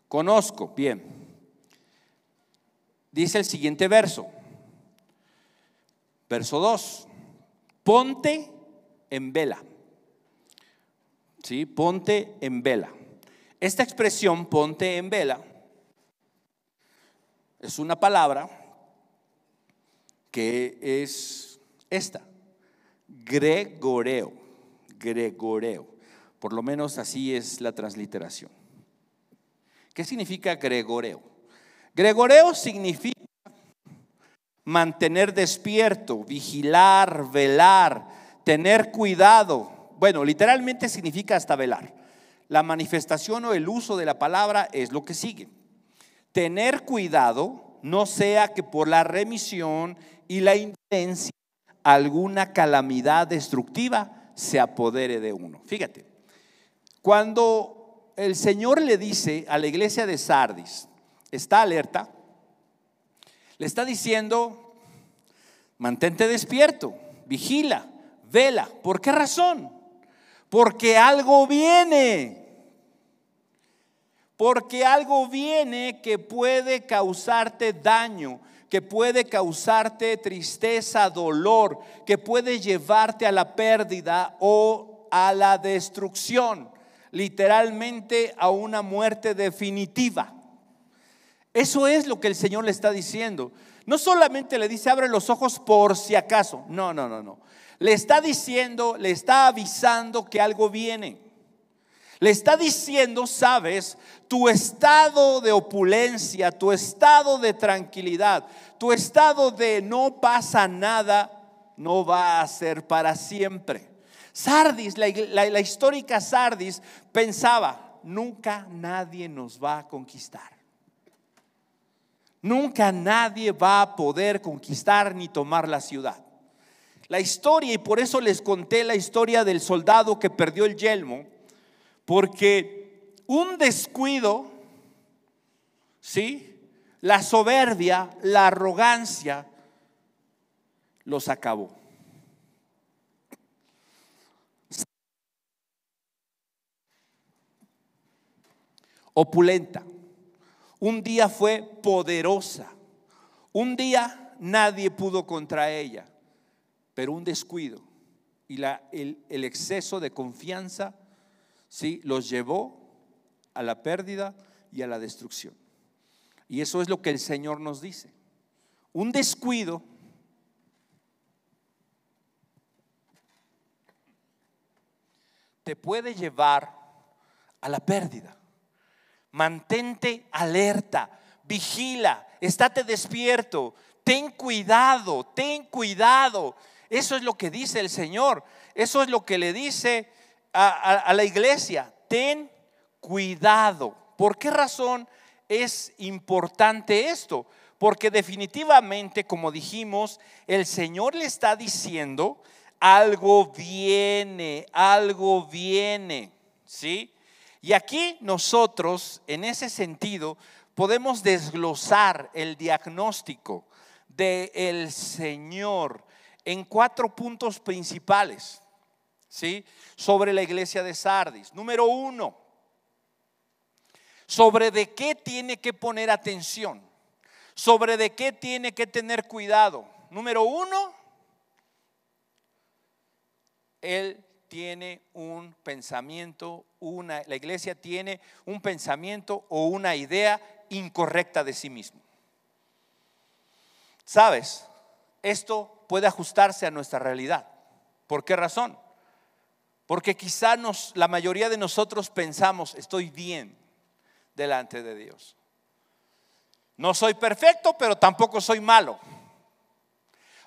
Speaker 1: conozco, bien. Dice el siguiente verso, verso 2, ponte en vela. ¿Sí? Ponte en vela. Esta expresión, ponte en vela, es una palabra que es esta, gregoreo, gregoreo. Por lo menos así es la transliteración. ¿Qué significa gregoreo? Gregoreo significa mantener despierto, vigilar, velar, tener cuidado. Bueno, literalmente significa hasta velar. La manifestación o el uso de la palabra es lo que sigue. Tener cuidado, no sea que por la remisión y la intención alguna calamidad destructiva se apodere de uno. Fíjate, cuando el Señor le dice a la iglesia de Sardis, está alerta, le está diciendo, mantente despierto, vigila, vela. ¿Por qué razón? Porque algo viene. Porque algo viene que puede causarte daño, que puede causarte tristeza, dolor, que puede llevarte a la pérdida o a la destrucción, literalmente a una muerte definitiva. Eso es lo que el Señor le está diciendo. No solamente le dice, abre los ojos por si acaso. No, no, no, no. Le está diciendo, le está avisando que algo viene. Le está diciendo, sabes, tu estado de opulencia, tu estado de tranquilidad, tu estado de no pasa nada, no va a ser para siempre. Sardis, la, la histórica Sardis, pensaba, nunca nadie nos va a conquistar. Nunca nadie va a poder conquistar ni tomar la ciudad. La historia, y por eso les conté la historia del soldado que perdió el yelmo, porque un descuido, ¿sí? La soberbia, la arrogancia, los acabó. Opulenta. Un día fue poderosa. Un día nadie pudo contra ella. Pero un descuido y el, el exceso de confianza ¿sí? los llevó a la pérdida y a la destrucción. Y eso es lo que el Señor nos dice. Un descuido te puede llevar a la pérdida. Mantente alerta, vigila, estate despierto, ten cuidado, ten cuidado. Eso es lo que dice el Señor. Eso es lo que le dice a, la iglesia. Ten cuidado. ¿Por qué razón es importante esto? Porque definitivamente, como dijimos, el Señor le está diciendo, algo viene, algo viene. ¿Sí? Y aquí nosotros, en ese sentido, podemos desglosar el diagnóstico del Señor en cuatro puntos principales, ¿sí? Sobre la iglesia de Sardis. Número uno, sobre de qué tiene que poner atención, sobre de qué tiene que tener cuidado. Número uno, él tiene un pensamiento, una, la iglesia tiene un pensamiento o una idea incorrecta de sí mismo. ¿Sabes? Esto puede ajustarse a nuestra realidad. ¿Por qué razón? Porque quizá la mayoría de nosotros pensamos, estoy bien delante de Dios. No soy perfecto, pero tampoco soy malo.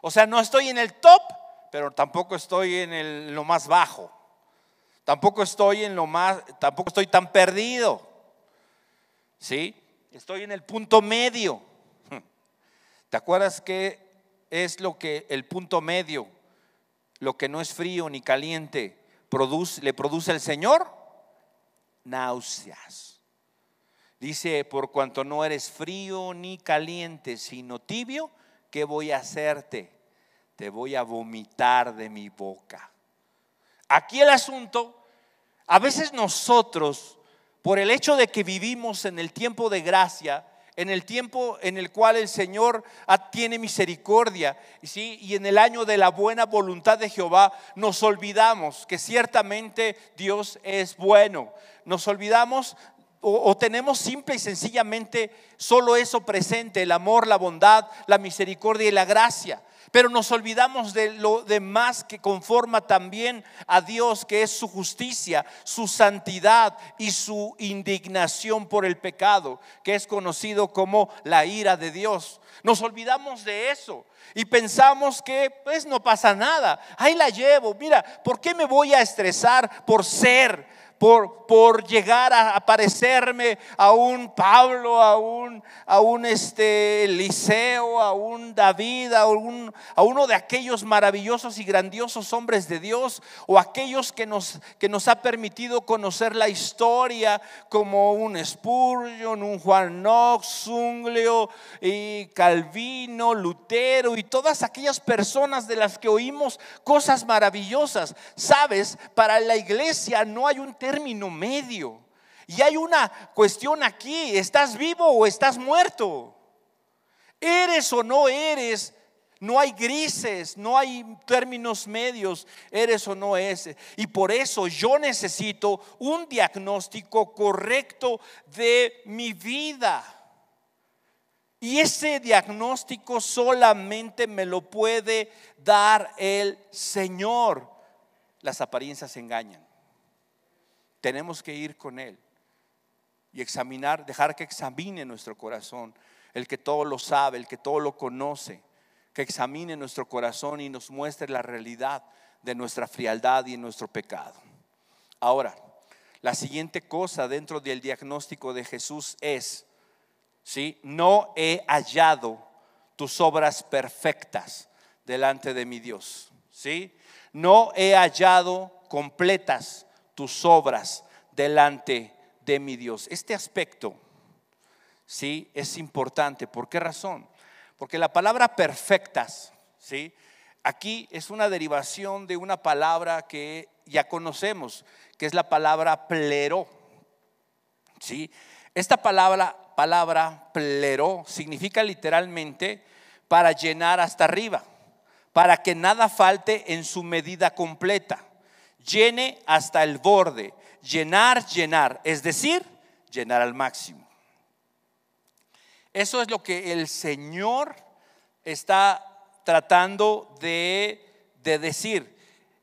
Speaker 1: O sea, no estoy en el top, pero tampoco estoy en el, lo más bajo. Tampoco estoy en lo más, tampoco estoy tan perdido. ¿Sí? Estoy en el punto medio. [laughs] ¿Te acuerdas que es lo que el punto medio, lo que no es frío ni caliente, produce, le produce el Señor? Náuseas. Dice, por cuanto no eres frío ni caliente, sino tibio, ¿qué voy a hacerte? Te voy a vomitar de mi boca. Aquí el asunto, a veces nosotros, por el hecho de que vivimos en el tiempo de gracia, en el tiempo en el cual el Señor tiene misericordia, ¿sí? y en el año de la buena voluntad de Jehová, nos olvidamos que ciertamente Dios es bueno. Nos olvidamos o, tenemos simple y sencillamente solo eso presente, el amor, la bondad, la misericordia y la gracia pero nos olvidamos de lo demás que conforma también a Dios, que es su justicia, su santidad y su indignación por el pecado, que es conocido como la ira de Dios. Nos olvidamos de eso y pensamos que pues no pasa nada, ahí la llevo, mira, ¿por qué me voy a estresar por ser? Por, por llegar a parecerme a un Pablo, a un, a un este, Eliseo, a un David, a, un, a uno de aquellos maravillosos y grandiosos hombres de Dios, o aquellos que nos, que nos ha permitido conocer la historia, como un Spurgeon, un Juan Knox, Zunglio, y Calvino, Lutero, y todas aquellas personas de las que oímos cosas maravillosas. Sabes, para la iglesia no hay un término medio. Y hay una cuestión aquí, ¿estás vivo o estás muerto? ¿Eres o no eres? No hay grises, no hay términos medios, eres o no eres. Y por eso yo necesito un diagnóstico correcto de mi vida. Y ese diagnóstico solamente me lo puede dar el Señor. Las apariencias engañan. Tenemos que ir con Él y examinar, dejar que examine nuestro corazón, el que todo lo sabe, el que todo lo conoce, que examine nuestro corazón y nos muestre la realidad de nuestra frialdad y nuestro pecado. Ahora, la siguiente cosa dentro del diagnóstico de Jesús es, ¿sí? No he hallado tus obras perfectas delante de mi Dios, ¿sí? No he hallado completas tus obras delante de mi Dios. Este aspecto, sí, es importante. ¿Por qué razón? Porque la palabra perfectas, sí, aquí es una derivación de una palabra que ya conocemos, que es la palabra plero. Sí, esta palabra, palabra plero significa literalmente para llenar hasta arriba, para que nada falte en su medida completa llene hasta el borde, llenar, llenar, es decir, llenar al máximo. Eso es lo que el Señor está tratando de, decir.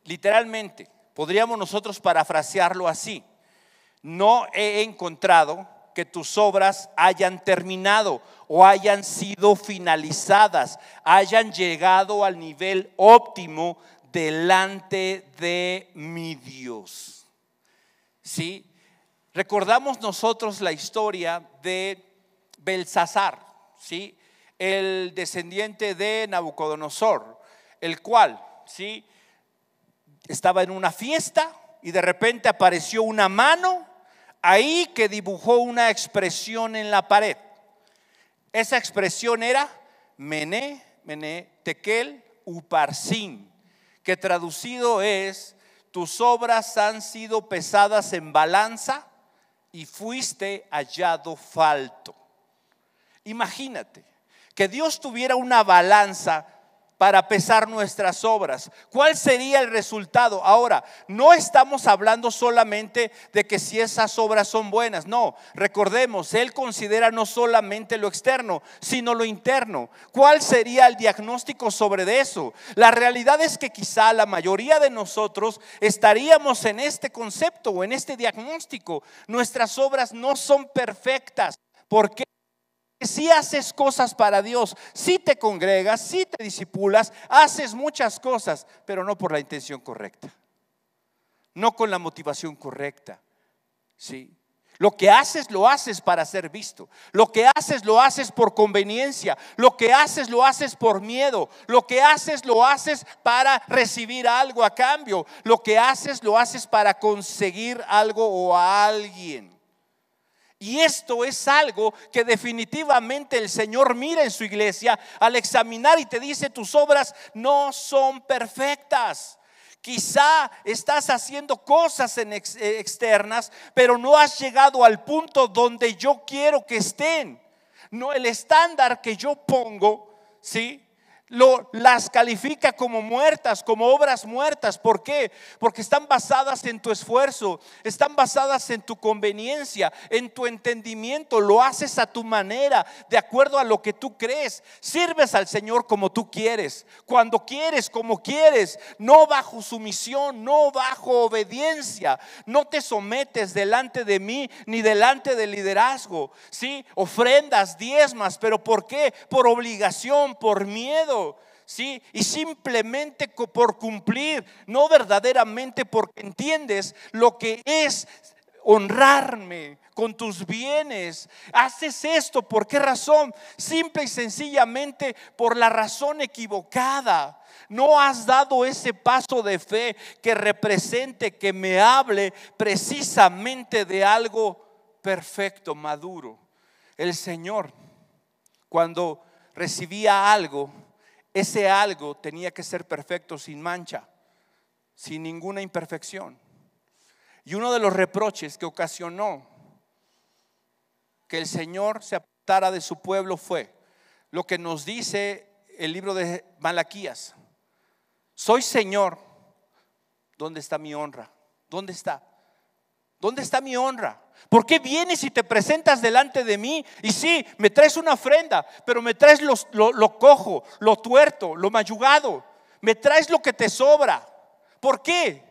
Speaker 1: Literalmente, podríamos nosotros parafrasearlo así. No he encontrado que tus obras hayan terminado o hayan sido finalizadas, hayan llegado al nivel óptimo delante de mi Dios. ¿Sí? Recordamos nosotros la historia de Belsasar, ¿sí? El descendiente de Nabucodonosor, el cual, ¿sí? Estaba en una fiesta y de repente apareció una mano ahí que dibujó una expresión en la pared. Esa expresión era Mené, Mené, Tekel, Uparsin que traducido es, tus obras han sido pesadas en balanza y fuiste hallado falto. Imagínate que Dios tuviera una balanza para pesar nuestras obras. ¿Cuál sería el resultado? Ahora, no estamos hablando solamente de que si esas obras son buenas, no, recordemos, Él considera no solamente lo externo, sino lo interno. ¿Cuál sería el diagnóstico sobre eso? La realidad es que quizá la mayoría de nosotros estaríamos en este concepto o en este diagnóstico. Nuestras obras no son perfectas. ¿Por qué? Si haces cosas para Dios, si te congregas, si te disipulas, haces muchas cosas, pero no por la intención correcta, no con la motivación correcta. ¿sí? Lo que haces lo haces para ser visto. Lo que haces lo haces por conveniencia. Lo que haces lo haces por miedo. Lo que haces lo haces para recibir algo a cambio. Lo que haces lo haces para conseguir algo o a alguien. Y esto es algo que definitivamente el Señor mira en su iglesia al examinar y te dice, tus obras no son perfectas. Quizá estás haciendo cosas en eh, externas, pero no has llegado al punto donde yo quiero que estén. No el estándar que yo pongo, ¿sí? Lo, las califica como muertas, como obras muertas. ¿Por qué? Porque están basadas en tu esfuerzo, están basadas en tu conveniencia, en tu entendimiento. Lo haces a tu manera, de acuerdo a lo que tú crees. Sirves al Señor como tú quieres, cuando quieres, como quieres, no bajo sumisión, no bajo obediencia. No te sometes delante de mí ni delante del liderazgo. ¿Sí? Ofrendas, diezmas, pero ¿por qué? Por obligación, por miedo. ¿Sí? Y simplemente por cumplir, no verdaderamente porque entiendes lo que es honrarme con tus bienes. Haces esto, ¿por qué razón? Simple y sencillamente por la razón equivocada. No has dado ese paso de fe que represente, que me hable precisamente de algo perfecto, maduro. El Señor, cuando recibía algo, ese algo tenía que ser perfecto, sin mancha, sin ninguna imperfección. Y uno de los reproches que ocasionó que el Señor se apartara de su pueblo fue lo que nos dice el libro de Malaquías. Soy Señor. ¿Dónde está mi honra? ¿Dónde está? ¿Dónde está mi honra? ¿Por qué vienes y te presentas delante de mí? Y sí, me traes una ofrenda, pero me traes lo, lo cojo, lo tuerto, lo mayugado. Me traes lo que te sobra. ¿Por qué?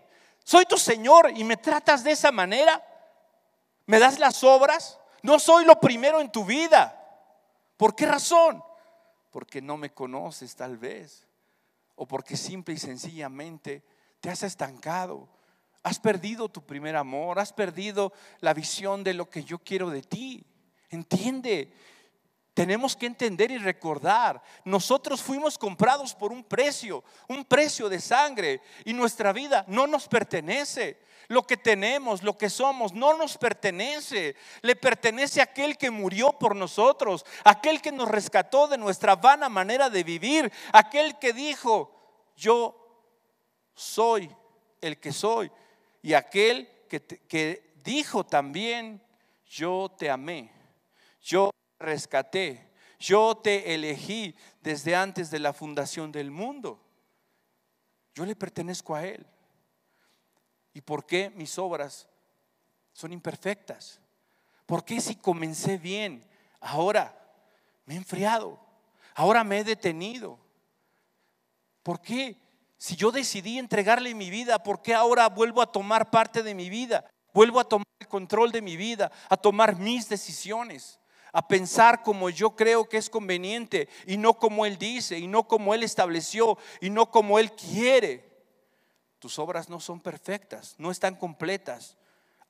Speaker 1: Soy tu Señor y me tratas de esa manera. ¿Me das las obras? No soy lo primero en tu vida. ¿Por qué razón? Porque no me conoces tal vez. O porque simple y sencillamente te has estancado. Has perdido tu primer amor. Has perdido la visión de lo que yo quiero de ti. Entiende. Tenemos que entender y recordar, nosotros fuimos comprados por un precio, un precio de sangre, y nuestra vida no nos pertenece. Lo que tenemos, lo que somos, no nos pertenece. Le pertenece a aquel que murió por nosotros, aquel que nos rescató de nuestra vana manera de vivir, aquel que dijo, yo soy el que soy, y aquel que, que dijo también, yo te amé, yo rescaté, yo te elegí desde antes de la fundación del mundo. Yo le pertenezco a Él. ¿Y por qué mis obras son imperfectas? ¿Por qué si comencé bien, ahora me he enfriado? Ahora me he detenido. ¿Por qué? Si yo decidí entregarle mi vida, ¿por qué ahora vuelvo a tomar parte de mi vida? Vuelvo a tomar el control de mi vida, a tomar mis decisiones a pensar como yo creo que es conveniente y no como Él dice y no como Él estableció y no como Él quiere. Tus obras no son perfectas, no están completas.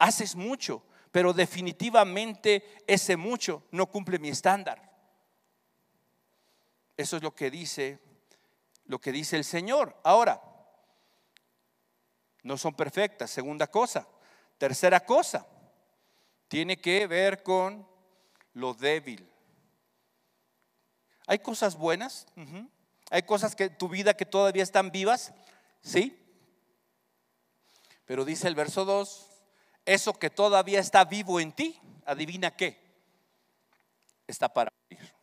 Speaker 1: Haces mucho, pero definitivamente ese mucho no cumple mi estándar. Eso es lo que dice lo que dice el Señor. Ahora, no son perfectas, segunda cosa. Tercera cosa, tiene que ver con lo débil. Hay cosas buenas, hay cosas que tu vida que todavía están vivas, ¿sí? Pero dice el verso 2, eso que todavía está vivo en ti, adivina qué, está para morir.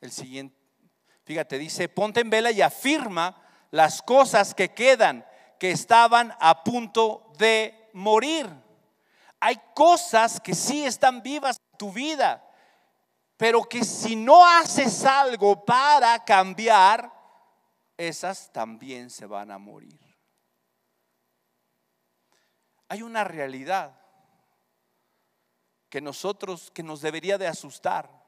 Speaker 1: El siguiente, fíjate, dice, ponte en vela y afirma las cosas que quedan, que estaban a punto de morir hay cosas que sí están vivas en tu vida, pero que si no haces algo para cambiar, esas también se van a morir. Hay una realidad que nosotros, que nos debería de asustar.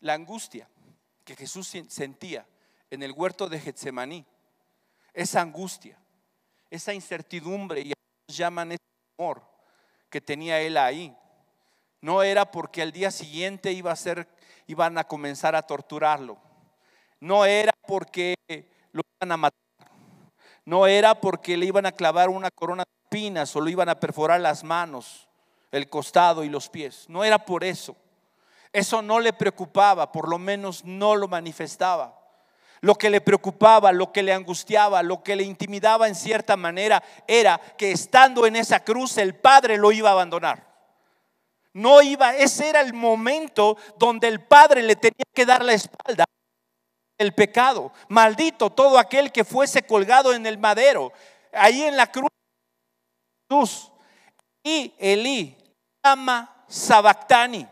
Speaker 1: La angustia que Jesús sentía en el huerto de Getsemaní, esa angustia, esa incertidumbre y llaman ese amor que tenía él ahí. No era porque al día siguiente iba a ser, iban a comenzar a torturarlo. No era porque lo iban a matar. No era porque le iban a clavar una corona de espinas o lo iban a perforar las manos, el costado y los pies. No era por eso. Eso no le preocupaba, por lo menos no lo manifestaba. Lo que le preocupaba, lo que le angustiaba, lo que le intimidaba en cierta manera era que estando en esa cruz el Padre lo iba a abandonar. No iba, ese era el momento donde el Padre le tenía que dar la espalda el pecado. Maldito todo aquel que fuese colgado en el madero, ahí en la cruz. Y Elí, ama Sabactani.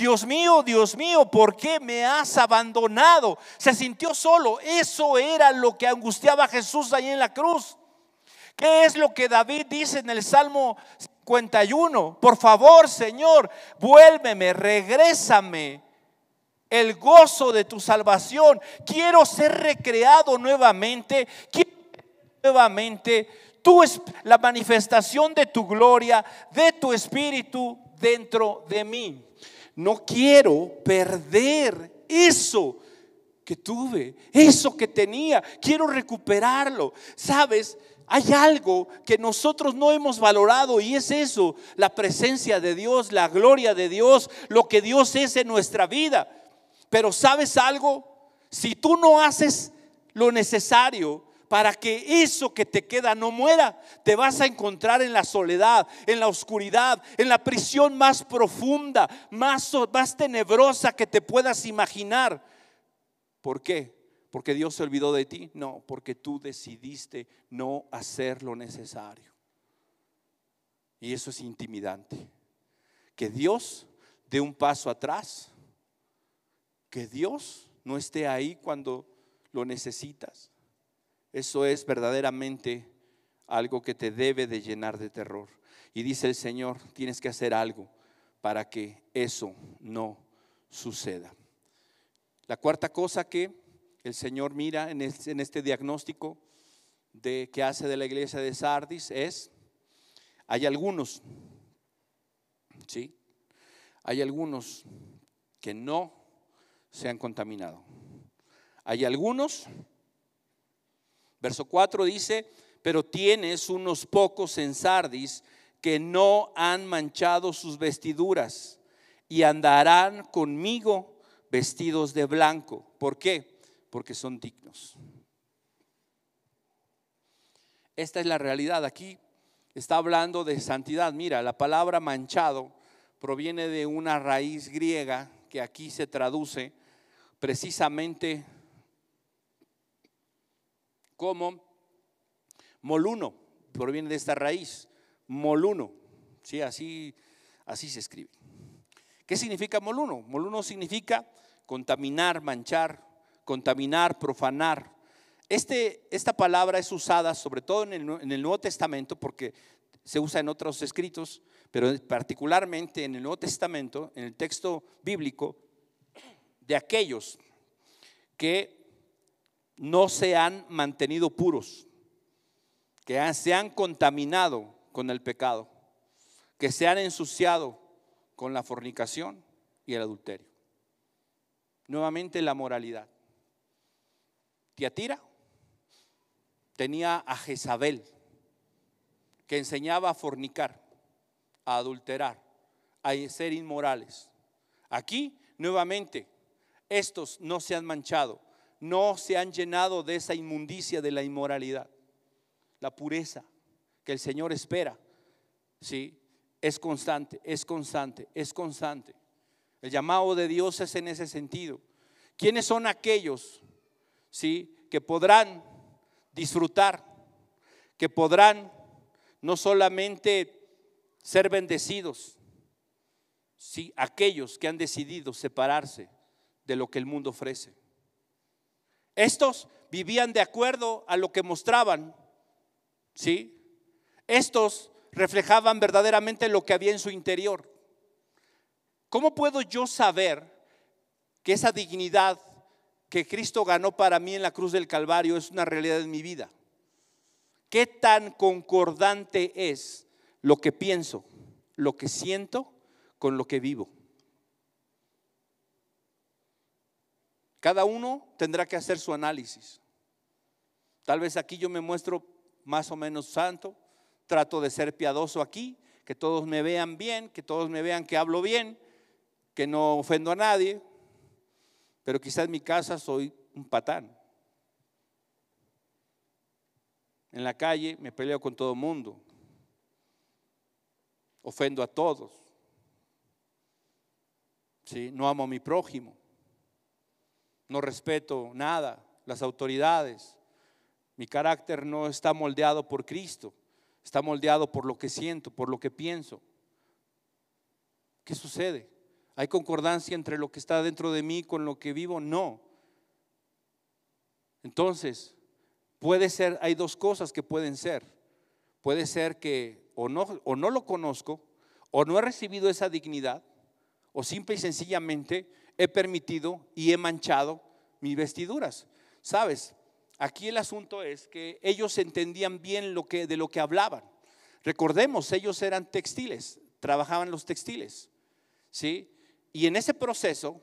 Speaker 1: Dios mío, Dios mío, ¿por qué me has abandonado? Se sintió solo. Eso era lo que angustiaba a Jesús ahí en la cruz. ¿Qué es lo que David dice en el Salmo 51? Por favor, Señor, vuélveme, regrésame el gozo de tu salvación. Quiero ser recreado nuevamente. Quiero nuevamente la manifestación de tu gloria, de tu espíritu dentro de mí. No quiero perder eso que tuve, eso que tenía. Quiero recuperarlo. ¿Sabes? Hay algo que nosotros no hemos valorado y es eso, la presencia de Dios, la gloria de Dios, lo que Dios es en nuestra vida. Pero ¿sabes algo? Si tú no haces lo necesario para que eso que te queda no muera, te vas a encontrar en la soledad, en la oscuridad, en la prisión más profunda, más, tenebrosa que te puedas imaginar. ¿Por qué? ¿Porque Dios se olvidó de ti? No, porque tú decidiste no hacer lo necesario. Y eso es intimidante. Que Dios dé un paso atrás. Que Dios no esté ahí cuando lo necesitas. Eso es verdaderamente algo que te debe de llenar de terror. Y dice el Señor, tienes que hacer algo para que eso no suceda. La cuarta cosa que el Señor mira en este, diagnóstico de que hace de la iglesia de Sardis es, hay algunos, ¿sí? Hay algunos que no se han contaminado. Hay algunos, verso 4 dice, pero tienes unos pocos en Sardis que no han manchado sus vestiduras y andarán conmigo vestidos de blanco. ¿Por qué? porque son dignos. Esta es la realidad. Aquí está hablando de santidad. Mira, la palabra manchado proviene de una raíz griega que aquí se traduce precisamente como moluno. Proviene de esta raíz, moluno. Sí, así, así se escribe. ¿Qué significa moluno? Moluno significa contaminar, manchar, contaminar, profanar. Este, esta palabra es usada sobre todo en el, en el Nuevo Testamento porque se usa en otros escritos, pero particularmente en el Nuevo Testamento, en el texto bíblico, de aquellos que no se han mantenido puros, que se han contaminado con el pecado, que se han ensuciado con la fornicación y el adulterio. Nuevamente la moralidad. Tiatira tenía a Jezabel, que enseñaba a fornicar, a adulterar, a ser inmorales. Aquí, nuevamente, estos no se han manchado, no se han llenado de esa inmundicia de la inmoralidad. La pureza que el Señor espera, ¿sí? Es constante, es constante, es constante. El llamado de Dios es en ese sentido. ¿Quiénes son aquellos ¿sí? que podrán disfrutar, que podrán no solamente ser bendecidos, ¿sí? aquellos que han decidido separarse de lo que el mundo ofrece. Estos vivían de acuerdo a lo que mostraban, ¿sí? Estos reflejaban verdaderamente lo que había en su interior. ¿Cómo puedo yo saber que esa dignidad que Cristo ganó para mí en la cruz del Calvario es una realidad en mi vida. ¿Qué tan concordante es lo que pienso, lo que siento con lo que vivo? Cada uno tendrá que hacer su análisis. Tal vez aquí yo me muestro más o menos santo, trato de ser piadoso aquí, que todos me vean bien, que todos me vean que hablo bien, que no ofendo a nadie, pero quizás en mi casa soy un patán. En la calle me peleo con todo el mundo. Ofendo a todos. ¿Sí? No amo a mi prójimo. No respeto nada, las autoridades. Mi carácter no está moldeado por Cristo. Está moldeado por lo que siento, por lo que pienso. ¿Qué sucede? ¿Hay concordancia entre lo que está dentro de mí con lo que vivo? No. Entonces, puede ser, hay dos cosas que pueden ser. Puede ser que o no, o no lo conozco, o no he recibido esa dignidad, O simple y sencillamente he permitido y he manchado mis vestiduras. ¿Sabes? Aquí el asunto es que ellos entendían bien lo que, de lo que hablaban. Recordemos, ellos eran textiles, trabajaban los textiles. ¿Sí? Y en ese proceso,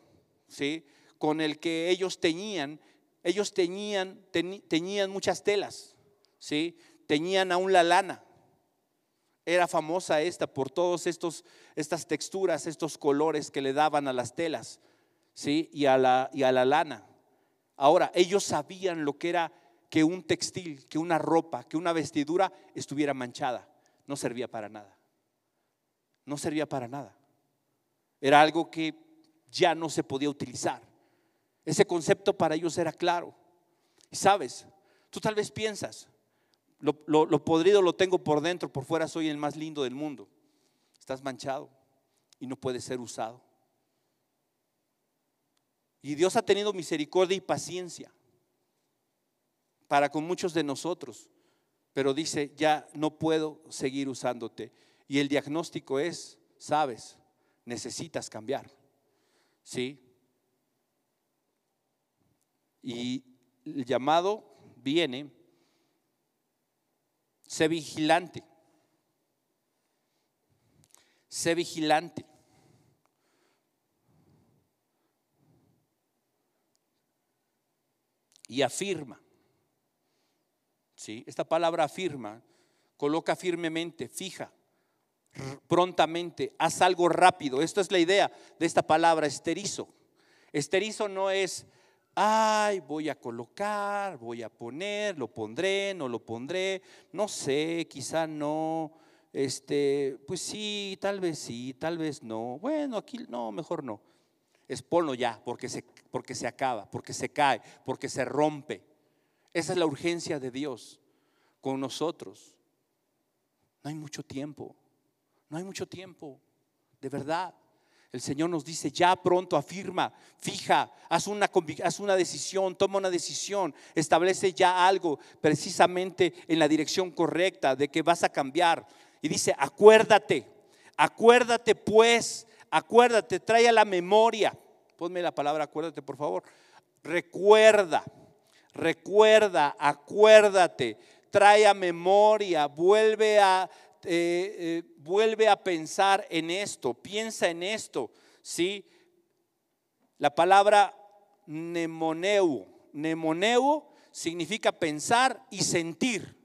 Speaker 1: ¿sí? Con el que ellos teñían, ellos teñían, muchas telas, ¿sí? Teñían aún la lana. Era famosa esta por estos estas texturas, estos colores que le daban a las telas, ¿sí? Y a la y a la lana. Ahora, ellos sabían lo que era que un textil, que una ropa, que una vestidura estuviera manchada. No servía para nada. No servía para nada. Era algo que ya no se podía utilizar. Ese concepto para ellos era claro. Y sabes, tú tal vez piensas, lo, podrido lo tengo por dentro, por fuera soy el más lindo del mundo. Estás manchado y no puedes ser usado. Y Dios ha tenido misericordia y paciencia para con muchos de nosotros, pero dice, ya no puedo seguir usándote. Y el diagnóstico es, sabes, necesitas cambiar. ¿Sí? Y el llamado viene, sé vigilante. Sé vigilante. Y afirma. ¿Sí? Esta palabra afirma, coloca firmemente, fija prontamente, haz algo rápido. Esto es la idea de esta palabra esterizo. Esterizo no es, ay, voy a colocar, voy a poner, lo pondré, no lo pondré, no sé, quizá no, este, pues sí, tal vez sí, tal vez no. Bueno, aquí no, mejor no. Es ponlo ya, porque se, porque se acaba, porque se cae, porque se rompe. Esa es la urgencia de Dios con nosotros. No hay mucho tiempo. No hay mucho tiempo, de verdad. El Señor nos dice, ya pronto afirma, fija, haz una, haz una decisión, toma una decisión, establece ya algo precisamente en la dirección correcta de que vas a cambiar. Y dice, acuérdate, acuérdate pues, acuérdate, trae a la memoria. Ponme la palabra acuérdate, por favor. Recuerda, recuerda, acuérdate, trae a memoria, vuelve a eh, eh, vuelve a pensar en esto, piensa en esto, ¿sí? La palabra nemoneu, nemoneu significa pensar y sentir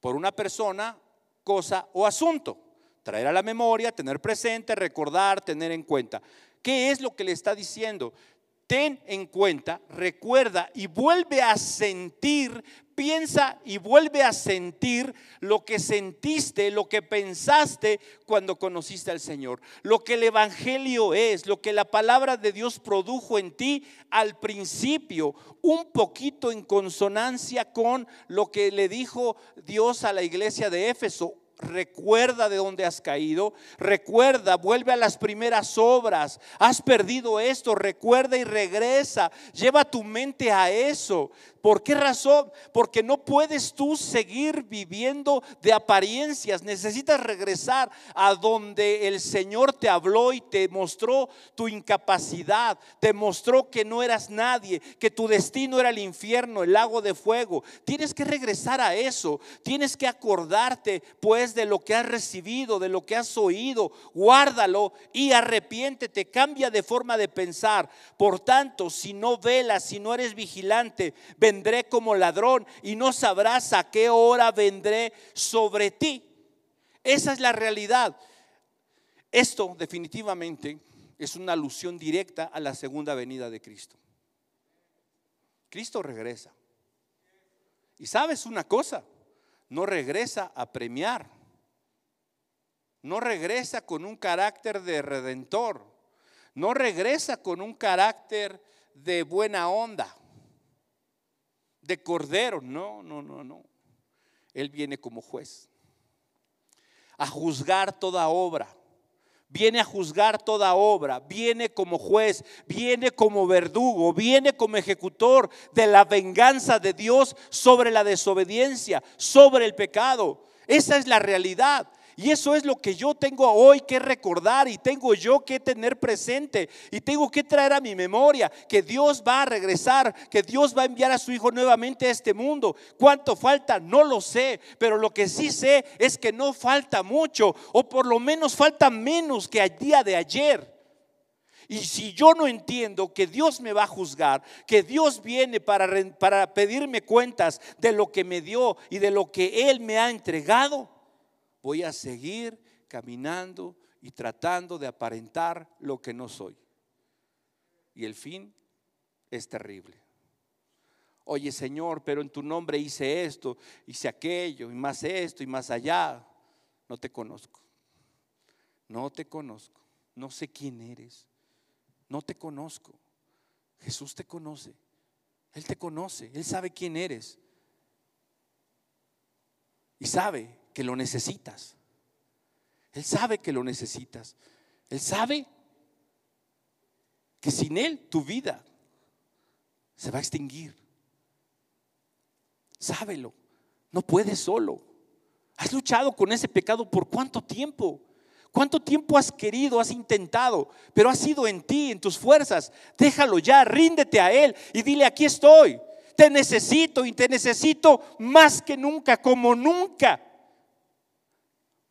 Speaker 1: por una persona, cosa o asunto. Traer a la memoria, tener presente, recordar, tener en cuenta. ¿Qué es lo que le está diciendo? ten en cuenta, recuerda y vuelve a sentir, piensa y vuelve a sentir lo que sentiste, lo que pensaste cuando conociste al Señor. Lo que el Evangelio es, lo que la palabra de Dios produjo en ti al principio, un poquito en consonancia con lo que le dijo Dios a la iglesia de Éfeso recuerda de dónde has caído, recuerda, vuelve a las primeras obras, has perdido esto, recuerda y regresa, lleva tu mente a eso. ¿Por qué razón? Porque no puedes tú seguir viviendo de apariencias. Necesitas regresar a donde el Señor te habló y te mostró tu incapacidad, te mostró que no eras nadie, que tu destino era el infierno, el lago de fuego. Tienes que regresar a eso. Tienes que acordarte pues de lo que has recibido, de lo que has oído. Guárdalo y arrepiéntete. Cambia de forma de pensar. Por tanto, si no velas, si no eres vigilante, vendré como ladrón y no sabrás a qué hora vendré sobre ti. Esa es la realidad. Esto definitivamente es una alusión directa a la segunda venida de Cristo. Cristo regresa. Y sabes una cosa, no regresa a premiar. No regresa con un carácter de redentor. No regresa con un carácter de buena onda de cordero. No, no, no, no. Él viene como juez a juzgar toda obra. Viene a juzgar toda obra, viene como juez, viene como verdugo, viene como ejecutor de la venganza de Dios sobre la desobediencia, sobre el pecado. Esa es la realidad. Y eso es lo que yo tengo hoy que recordar y tengo yo que tener presente y tengo que traer a mi memoria que Dios va a regresar, que Dios va a enviar a su Hijo nuevamente a este mundo. ¿Cuánto falta? No lo sé, pero lo que sí sé es que no falta mucho o por lo menos falta menos que el día de ayer. Y si yo no entiendo que Dios me va a juzgar, que Dios viene para, para pedirme cuentas de lo que me dio y de lo que Él me ha entregado, voy a seguir caminando y tratando de aparentar lo que no soy. Y el fin es terrible. Oye Señor, pero en tu nombre hice esto, hice aquello, y más esto, y más allá. No te conozco. No te conozco. No sé quién eres no te conozco. Jesús te conoce. Él te conoce. Él sabe quién eres. Y sabe que lo necesitas. Él sabe que lo necesitas. Él sabe que sin Él tu vida se va a extinguir. Sábelo. No puedes solo. Has luchado con ese pecado por cuánto tiempo. ¿Cuánto tiempo has querido, has intentado, pero ha sido en ti, en tus fuerzas? Déjalo ya, ríndete a Él y dile, aquí estoy. Te necesito y te necesito más que nunca, como nunca.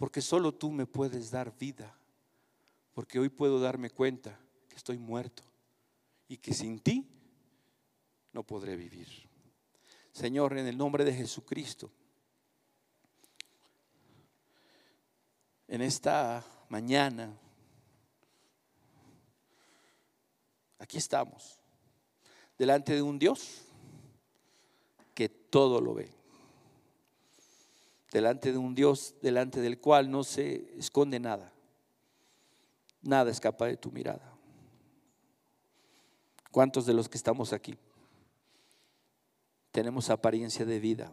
Speaker 1: Porque solo tú me puedes dar vida. Porque hoy puedo darme cuenta que estoy muerto y que sin ti no podré vivir. Señor, en el nombre de Jesucristo. en esta mañana, aquí estamos, delante de un Dios que todo lo ve, delante de un Dios delante del cual no se esconde nada, nada escapa de tu mirada. ¿Cuántos de los que estamos aquí tenemos apariencia de vida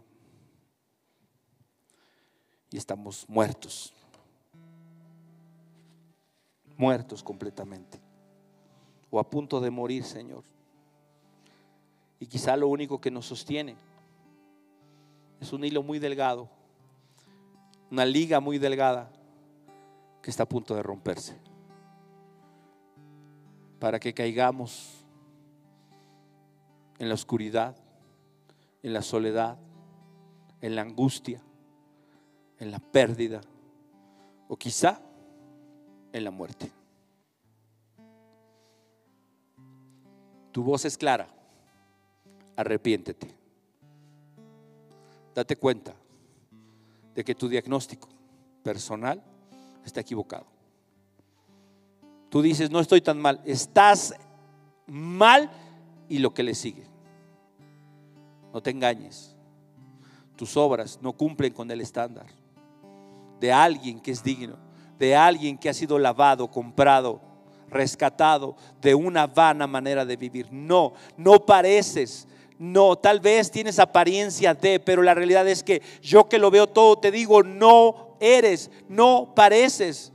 Speaker 1: y estamos muertos? muertos completamente o a punto de morir, Señor. Y quizá lo único que nos sostiene es un hilo muy delgado, una liga muy delgada que está a punto de romperse. Para que caigamos en la oscuridad, en la soledad, en la angustia, en la pérdida, o quizá en la muerte. Tu voz es clara. Arrepiéntete. Date cuenta de que tu diagnóstico personal está equivocado. Tú dices, no estoy tan mal. Estás mal y lo que le sigue. No te engañes. Tus obras no cumplen con el estándar de alguien que es digno de alguien que ha sido lavado, comprado, rescatado de una vana manera de vivir. No, no pareces. No, tal vez tienes apariencia de, pero la realidad es que yo que lo veo todo te digo, no eres, no pareces.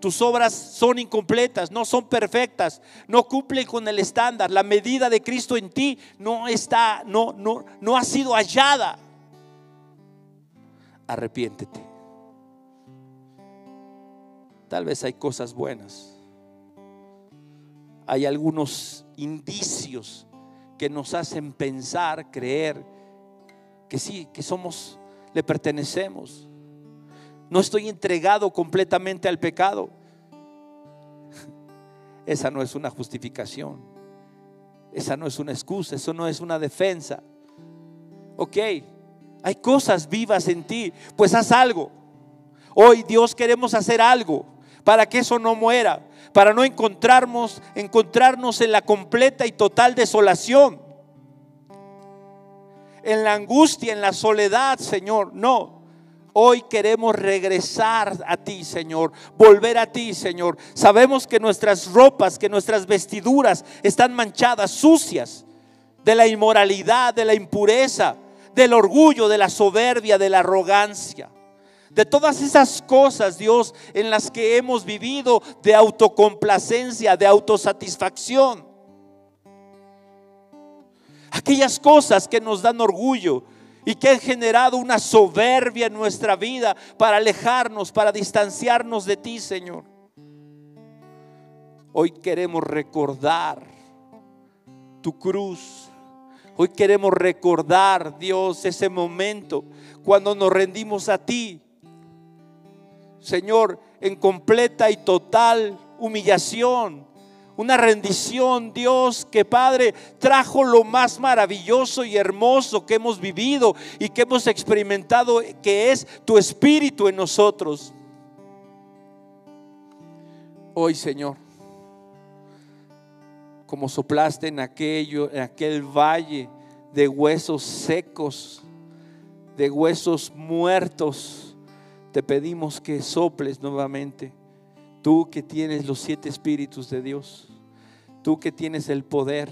Speaker 1: Tus obras son incompletas, no son perfectas, no cumplen con el estándar. La medida de Cristo en ti no está, no, no, no ha sido hallada. Arrepiéntete. Tal vez hay cosas buenas. Hay algunos indicios que nos hacen pensar, creer que sí, que somos, le pertenecemos. No estoy entregado completamente al pecado. [laughs] Esa no es una justificación. Esa no es una excusa. Eso no es una defensa. Ok, hay cosas vivas en ti. Pues haz algo. Hoy Dios queremos hacer algo para que eso no muera, para no encontrarnos, encontrarnos en la completa y total desolación, en la angustia, en la soledad, Señor. No, Hoy queremos regresar a ti, Señor, volver a ti, Señor. Sabemos que nuestras ropas, que nuestras vestiduras están manchadas, sucias, de la inmoralidad, de la impureza, del orgullo, de la soberbia, de la arrogancia de todas esas cosas, Dios, en las que hemos vivido de autocomplacencia, de autosatisfacción. Aquellas cosas que nos dan orgullo y que han generado una soberbia en nuestra vida para alejarnos, para distanciarnos de ti, Señor. Hoy queremos recordar tu cruz. Hoy queremos recordar, Dios, ese momento cuando nos rendimos a ti. Señor, en completa y total humillación, una rendición, Dios, que Padre trajo lo más maravilloso y hermoso que hemos vivido y que hemos experimentado, que es tu espíritu en nosotros. Hoy, Señor, como soplaste en aquello, en aquel valle de huesos secos, de huesos muertos, te pedimos que soples nuevamente. Tú que tienes los siete espíritus de Dios, tú que tienes el poder,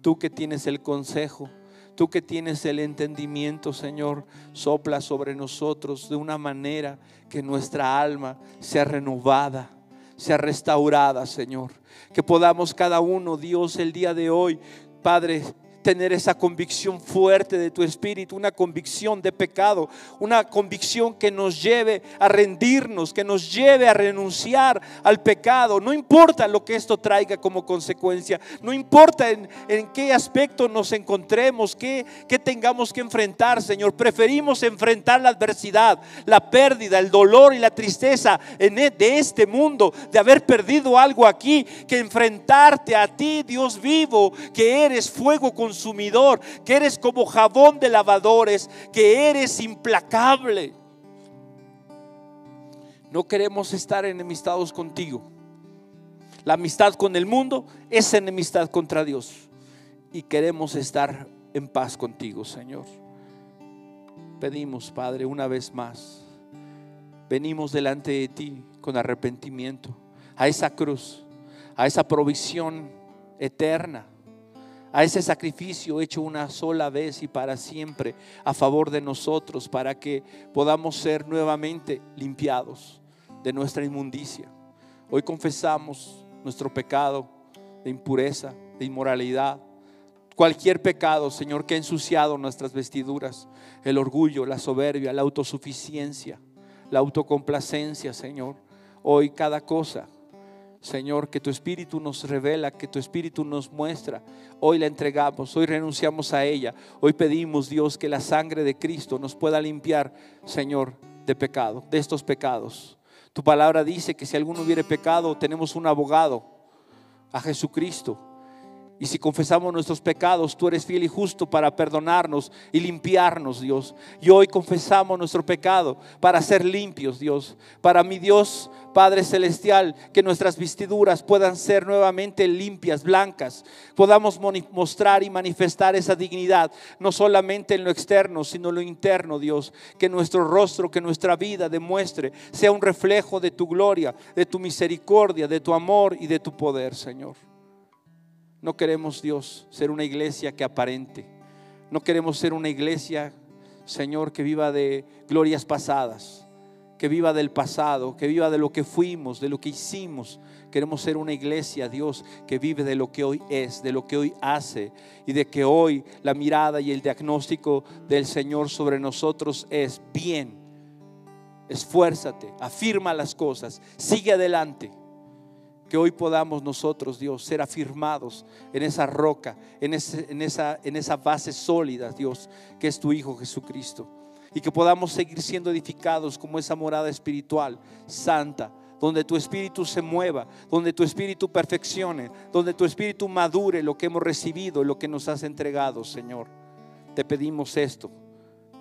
Speaker 1: tú que tienes el consejo, tú que tienes el entendimiento, Señor, sopla sobre nosotros de una manera que nuestra alma sea renovada, sea restaurada, Señor. Que podamos cada uno, Dios, el día de hoy, Padre, tener esa convicción fuerte de tu espíritu, una convicción de pecado, una convicción que nos lleve a rendirnos, que nos lleve a renunciar al pecado. No importa lo que esto traiga como consecuencia, no importa en, qué aspecto nos encontremos, qué, qué tengamos que enfrentar, Señor. Preferimos enfrentar la adversidad, la pérdida, el dolor y la tristeza e, de este mundo, de haber perdido algo aquí, que enfrentarte a ti, Dios vivo, que eres fuego con consumidor, que eres como jabón de lavadores, que eres implacable. No queremos estar enemistados contigo. La amistad con el mundo es enemistad contra Dios. Y queremos estar en paz contigo, Señor. Pedimos, Padre, una vez más. Venimos delante de ti con arrepentimiento a esa cruz, a esa provisión eterna a ese sacrificio hecho una sola vez y para siempre a favor de nosotros, para que podamos ser nuevamente limpiados de nuestra inmundicia. Hoy confesamos nuestro pecado de impureza, de inmoralidad, cualquier pecado, Señor, que ha ensuciado nuestras vestiduras, el orgullo, la soberbia, la autosuficiencia, la autocomplacencia, Señor. Hoy cada cosa Señor, que tu Espíritu nos revela, que tu Espíritu nos muestra. Hoy la entregamos, hoy renunciamos a ella. Hoy pedimos, Dios, que la sangre de Cristo nos pueda limpiar, Señor, de pecado, de estos pecados. Tu palabra dice que si alguno hubiere pecado, tenemos un abogado, a Jesucristo. Y si confesamos nuestros pecados, tú eres fiel y justo para perdonarnos y limpiarnos, Dios. Y hoy confesamos nuestro pecado para ser limpios, Dios. Para mi Dios, Padre Celestial, que nuestras vestiduras puedan ser nuevamente limpias, blancas, podamos mostrar y manifestar esa dignidad, no solamente en lo externo, sino en lo interno, Dios, que nuestro rostro, que nuestra vida demuestre, sea un reflejo de tu gloria, de tu misericordia, de tu amor y de tu poder, Señor. No queremos, Dios, ser una iglesia que aparente. No queremos ser una iglesia, Señor, que viva de glorias pasadas que viva del pasado, que viva de lo que fuimos, de lo que hicimos. Queremos ser una iglesia, Dios, que vive de lo que hoy es, de lo que hoy hace y de que hoy la mirada y el diagnóstico del Señor sobre nosotros es bien. Esfuérzate, afirma las cosas, sigue adelante. Que hoy podamos nosotros, Dios, ser afirmados en esa roca, en, en, esa, en base sólida, Dios, que es tu Hijo Jesucristo y que podamos seguir siendo edificados como esa morada espiritual santa, donde tu espíritu se mueva, donde tu espíritu perfeccione, donde tu espíritu madure lo que hemos recibido, lo que nos has entregado, Señor. Te pedimos esto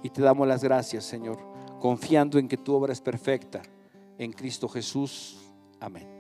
Speaker 1: y te damos las gracias, Señor, confiando en que tu obra es perfecta en Cristo Jesús. Amén.